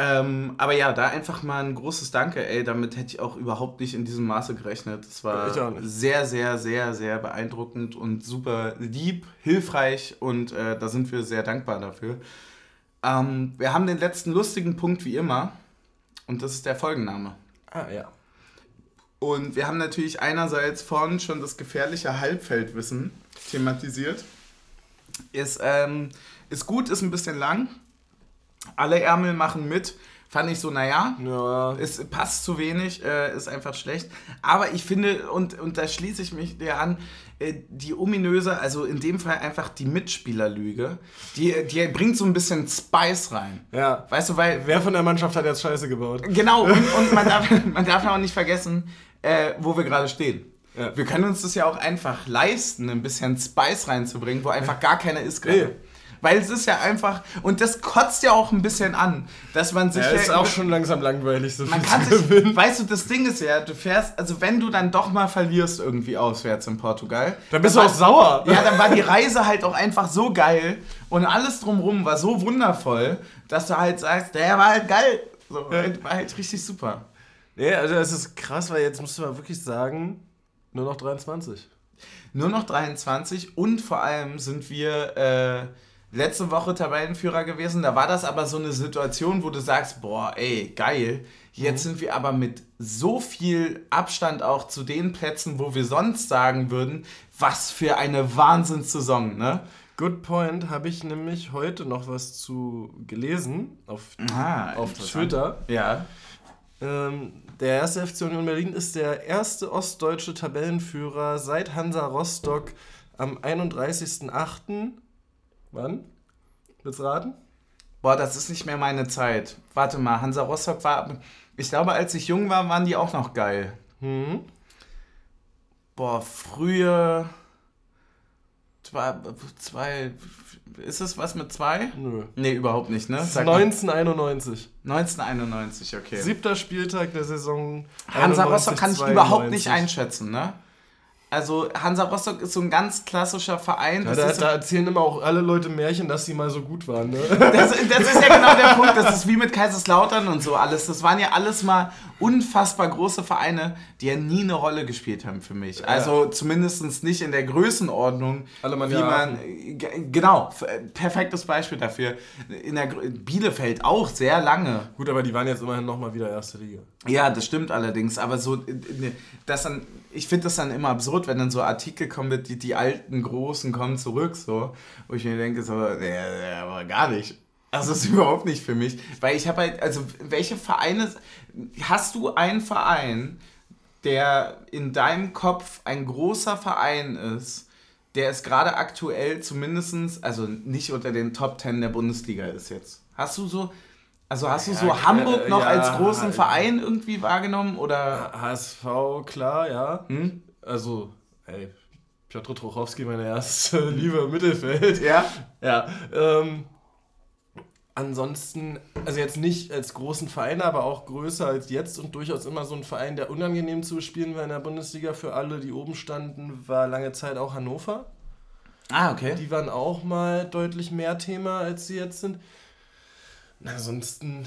Ähm, aber ja, da einfach mal ein großes Danke, ey. Damit hätte ich auch überhaupt nicht in diesem Maße gerechnet. Es war sehr, sehr, sehr, sehr beeindruckend und super lieb, hilfreich und äh, da sind wir sehr dankbar dafür. Ähm, wir haben den letzten lustigen Punkt wie immer und das ist der Folgenname. Ah, ja. Und wir haben natürlich einerseits vorhin schon das gefährliche Halbfeldwissen thematisiert. Ist, ähm, ist gut, ist ein bisschen lang. Alle Ärmel machen mit. Fand ich so, naja, ja. es passt zu wenig, äh, ist einfach schlecht. Aber ich finde, und, und da schließe ich mich dir an, äh, die ominöse, also in dem Fall einfach die Mitspielerlüge, die, die bringt so ein bisschen Spice rein. Ja. Weißt du, weil. Wer von der Mannschaft hat jetzt Scheiße gebaut? Genau, und, und man, darf, [laughs] man darf auch nicht vergessen, äh, wo wir gerade stehen. Ja. Wir können uns das ja auch einfach leisten, ein bisschen Spice reinzubringen, wo einfach gar keiner ist gerade. Nee. Weil es ist ja einfach, und das kotzt ja auch ein bisschen an, dass man sich Ja, ja ist auch schon langsam langweilig, so man viel kann sich, gewinnen. weißt du, das Ding ist ja, du fährst, also wenn du dann doch mal verlierst irgendwie auswärts in Portugal, Dann bist du war- auch sauer. [laughs] Ja, dann war die Reise halt auch einfach so geil und alles drumrum war so wundervoll, dass du halt sagst, der war halt geil. So, Ja. war halt richtig super. Nee, also das ist krass, weil jetzt musst du mal wirklich sagen, nur noch 23. Nur noch 23 und vor allem sind wir äh, letzte Woche Tabellenführer gewesen. Da war das aber so eine Situation, wo du sagst, boah, ey, geil. Jetzt sind wir aber mit so viel Abstand auch zu den Plätzen, wo wir sonst sagen würden, was für eine Wahnsinnssaison, ne? Good point, habe ich nämlich heute noch was zu gelesen auf, Ah, auf. Twitter. Ja. Ähm, der erste FC Union Berlin ist der erste ostdeutsche Tabellenführer seit Hansa Rostock am 31.08. Wann? Willst du raten? Boah, das ist nicht mehr meine Zeit. Warte mal, Hansa Rostock war. Ich glaube, als ich jung war, waren die auch noch geil. Hm? Boah, frühe. Zwei, zwei. Ist es was mit zwei? Nö. Nee, überhaupt nicht, ne? Das Sag mal. 1991. 1991, okay. Siebter Spieltag der Saison. Hansa 91, Rostock kann ich 92. überhaupt nicht einschätzen, ne? Also, Hansa Rostock ist so ein ganz klassischer Verein. Ja, Das da, ist so- da erzählen immer auch alle Leute Märchen, dass sie mal so gut waren. Ne? Das, das ist ja genau der Punkt. Das ist wie mit Kaiserslautern und so alles. Das waren ja alles mal unfassbar große Vereine, die ja nie eine Rolle gespielt haben für mich. Also zumindest nicht in der Größenordnung, Alemannia wie man. G- Genau, f- perfektes Beispiel dafür. In der Bielefeld auch sehr lange. Gut, aber die waren jetzt immerhin nochmal wieder erste Liga. Ja, das stimmt allerdings, aber so, äh, äh, das dann, ich finde das dann immer absurd, wenn dann so Artikel kommen, mit, die, die alten Großen kommen zurück, so, wo ich mir denke, so, nee, nee, aber gar nicht. Also das ist [laughs] überhaupt nicht für mich, weil ich habe halt, also welche Vereine, hast du einen Verein, der in deinem Kopf ein großer Verein ist, der es gerade aktuell zumindestens, also nicht unter den Top Ten der Bundesliga ist jetzt. Hast du so, also hast du Ja, so äh, Hamburg noch ja, als großen. Verein irgendwie wahrgenommen oder? HSV, klar, ja. Hm? Also, ey, Piotr Trochowski, meine erste [laughs] Liebe im Mittelfeld. Ja. Ja, ähm, ansonsten, also jetzt nicht als großen Verein, aber auch größer als jetzt und durchaus immer so ein Verein, der unangenehm zu bespielen war in der Bundesliga für alle, die oben standen, war lange Zeit auch Hannover. Ah, okay. Die waren auch mal deutlich mehr Thema, als sie jetzt sind. Na, ansonsten,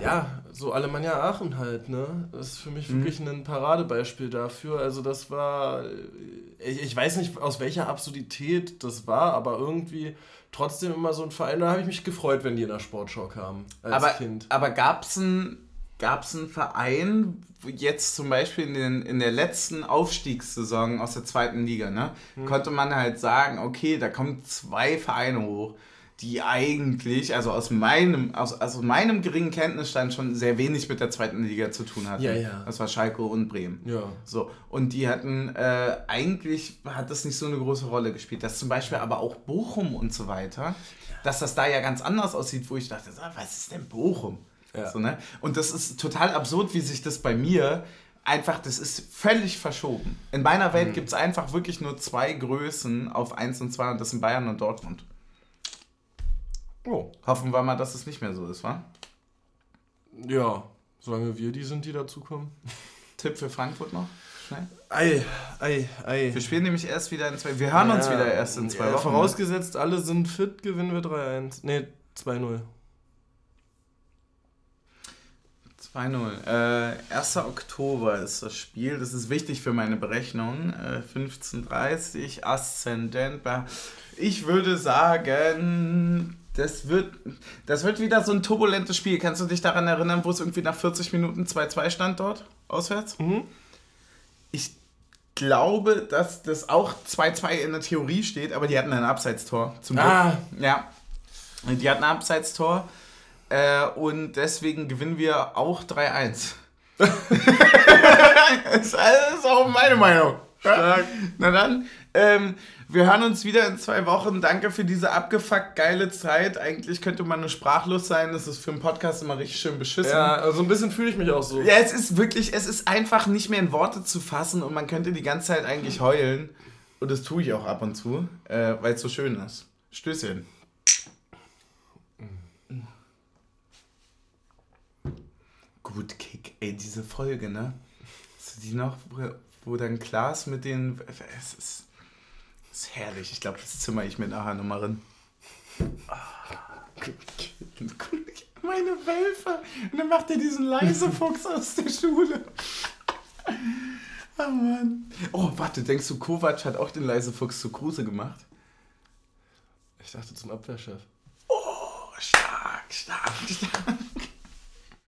ja, so Alemannia Aachen halt, ne? Das ist für mich Mhm. wirklich ein Paradebeispiel dafür. Also das war, ich, ich weiß nicht, aus welcher Absurdität das war, aber irgendwie trotzdem immer so ein Verein, da habe ich mich gefreut, wenn die in der Sportschau kamen als aber Kind. aber gab es ein einen Verein, jetzt zum Beispiel in, den, in der letzten Aufstiegssaison aus der zweiten Liga, ne, hm. konnte man halt sagen, okay, da kommen zwei Vereine hoch, die eigentlich, also aus meinem, aus, aus meinem geringen Kenntnisstand schon sehr wenig mit der zweiten Liga zu tun hatten. Ja, ja. Das war Schalke und Bremen. Ja. So, und die hatten, äh, eigentlich hat das nicht so eine große Rolle gespielt. Das zum Beispiel aber auch Bochum und so weiter, dass das da ja ganz anders aussieht, wo ich dachte, was ist denn Bochum? Ja. So, ne? Und das ist total absurd, wie sich das bei mir einfach, das ist völlig verschoben. In meiner Welt mhm. gibt es einfach wirklich nur zwei Größen auf 1 und 2 und das sind Bayern und Dortmund. Oh. Hoffen wir mal, dass es nicht mehr so ist, wa? Ja, solange wir die sind, die dazukommen. [laughs] Tipp für Frankfurt noch? Schnell. Ei, ei, ei. Wir spielen nämlich erst wieder in zwei. Wir hören ja, uns wieder erst in zwei ja, Wochen. Vorausgesetzt, alle sind fit, gewinnen wir 3-1. Ne, 2-0. 2-0. Äh, 1. Oktober ist das Spiel. Das ist wichtig für meine Berechnung. Äh, 15.30 Aszendent. Ich würde sagen, das wird, das wird wieder so ein turbulentes Spiel. Kannst du dich daran erinnern, wo es irgendwie nach 40 Minuten 2-2 stand dort, auswärts? Mhm. Ich glaube, dass das auch 2-2 in der Theorie steht, aber die hatten ein Abseitstor. Zum Glück. Ah. Ja. Die hatten ein Abseitstor. Äh, und deswegen gewinnen wir auch 3-1. [laughs] das ist auch meine Meinung. Stark. Na dann, ähm, wir hören uns wieder in zwei Wochen. Danke für diese abgefuckt geile Zeit. Eigentlich könnte man nur sprachlos sein. Das ist für einen Podcast immer richtig schön beschissen. Ja, also ein bisschen fühle ich mich auch so. Ja, es ist wirklich, es ist einfach nicht mehr in Worte zu fassen und man könnte die ganze Zeit eigentlich heulen. Und das tue ich auch ab und zu, äh, weil es so schön ist. Stößchen. Gut, Kick. Ey, diese Folge, ne? Hast du die noch, wo, wo dann Klaas mit den. Es ist, es ist herrlich. Ich glaube, das zimmer ich mir nachher nochmal rein. Meine Wölfe. Und dann macht er diesen leise Fuchs aus der Schule. Oh Mann. Oh, warte, denkst du, Kovac hat auch den leise Fuchs zu Kruse gemacht? Ich dachte zum Abwehrchef. Oh, stark, stark, stark.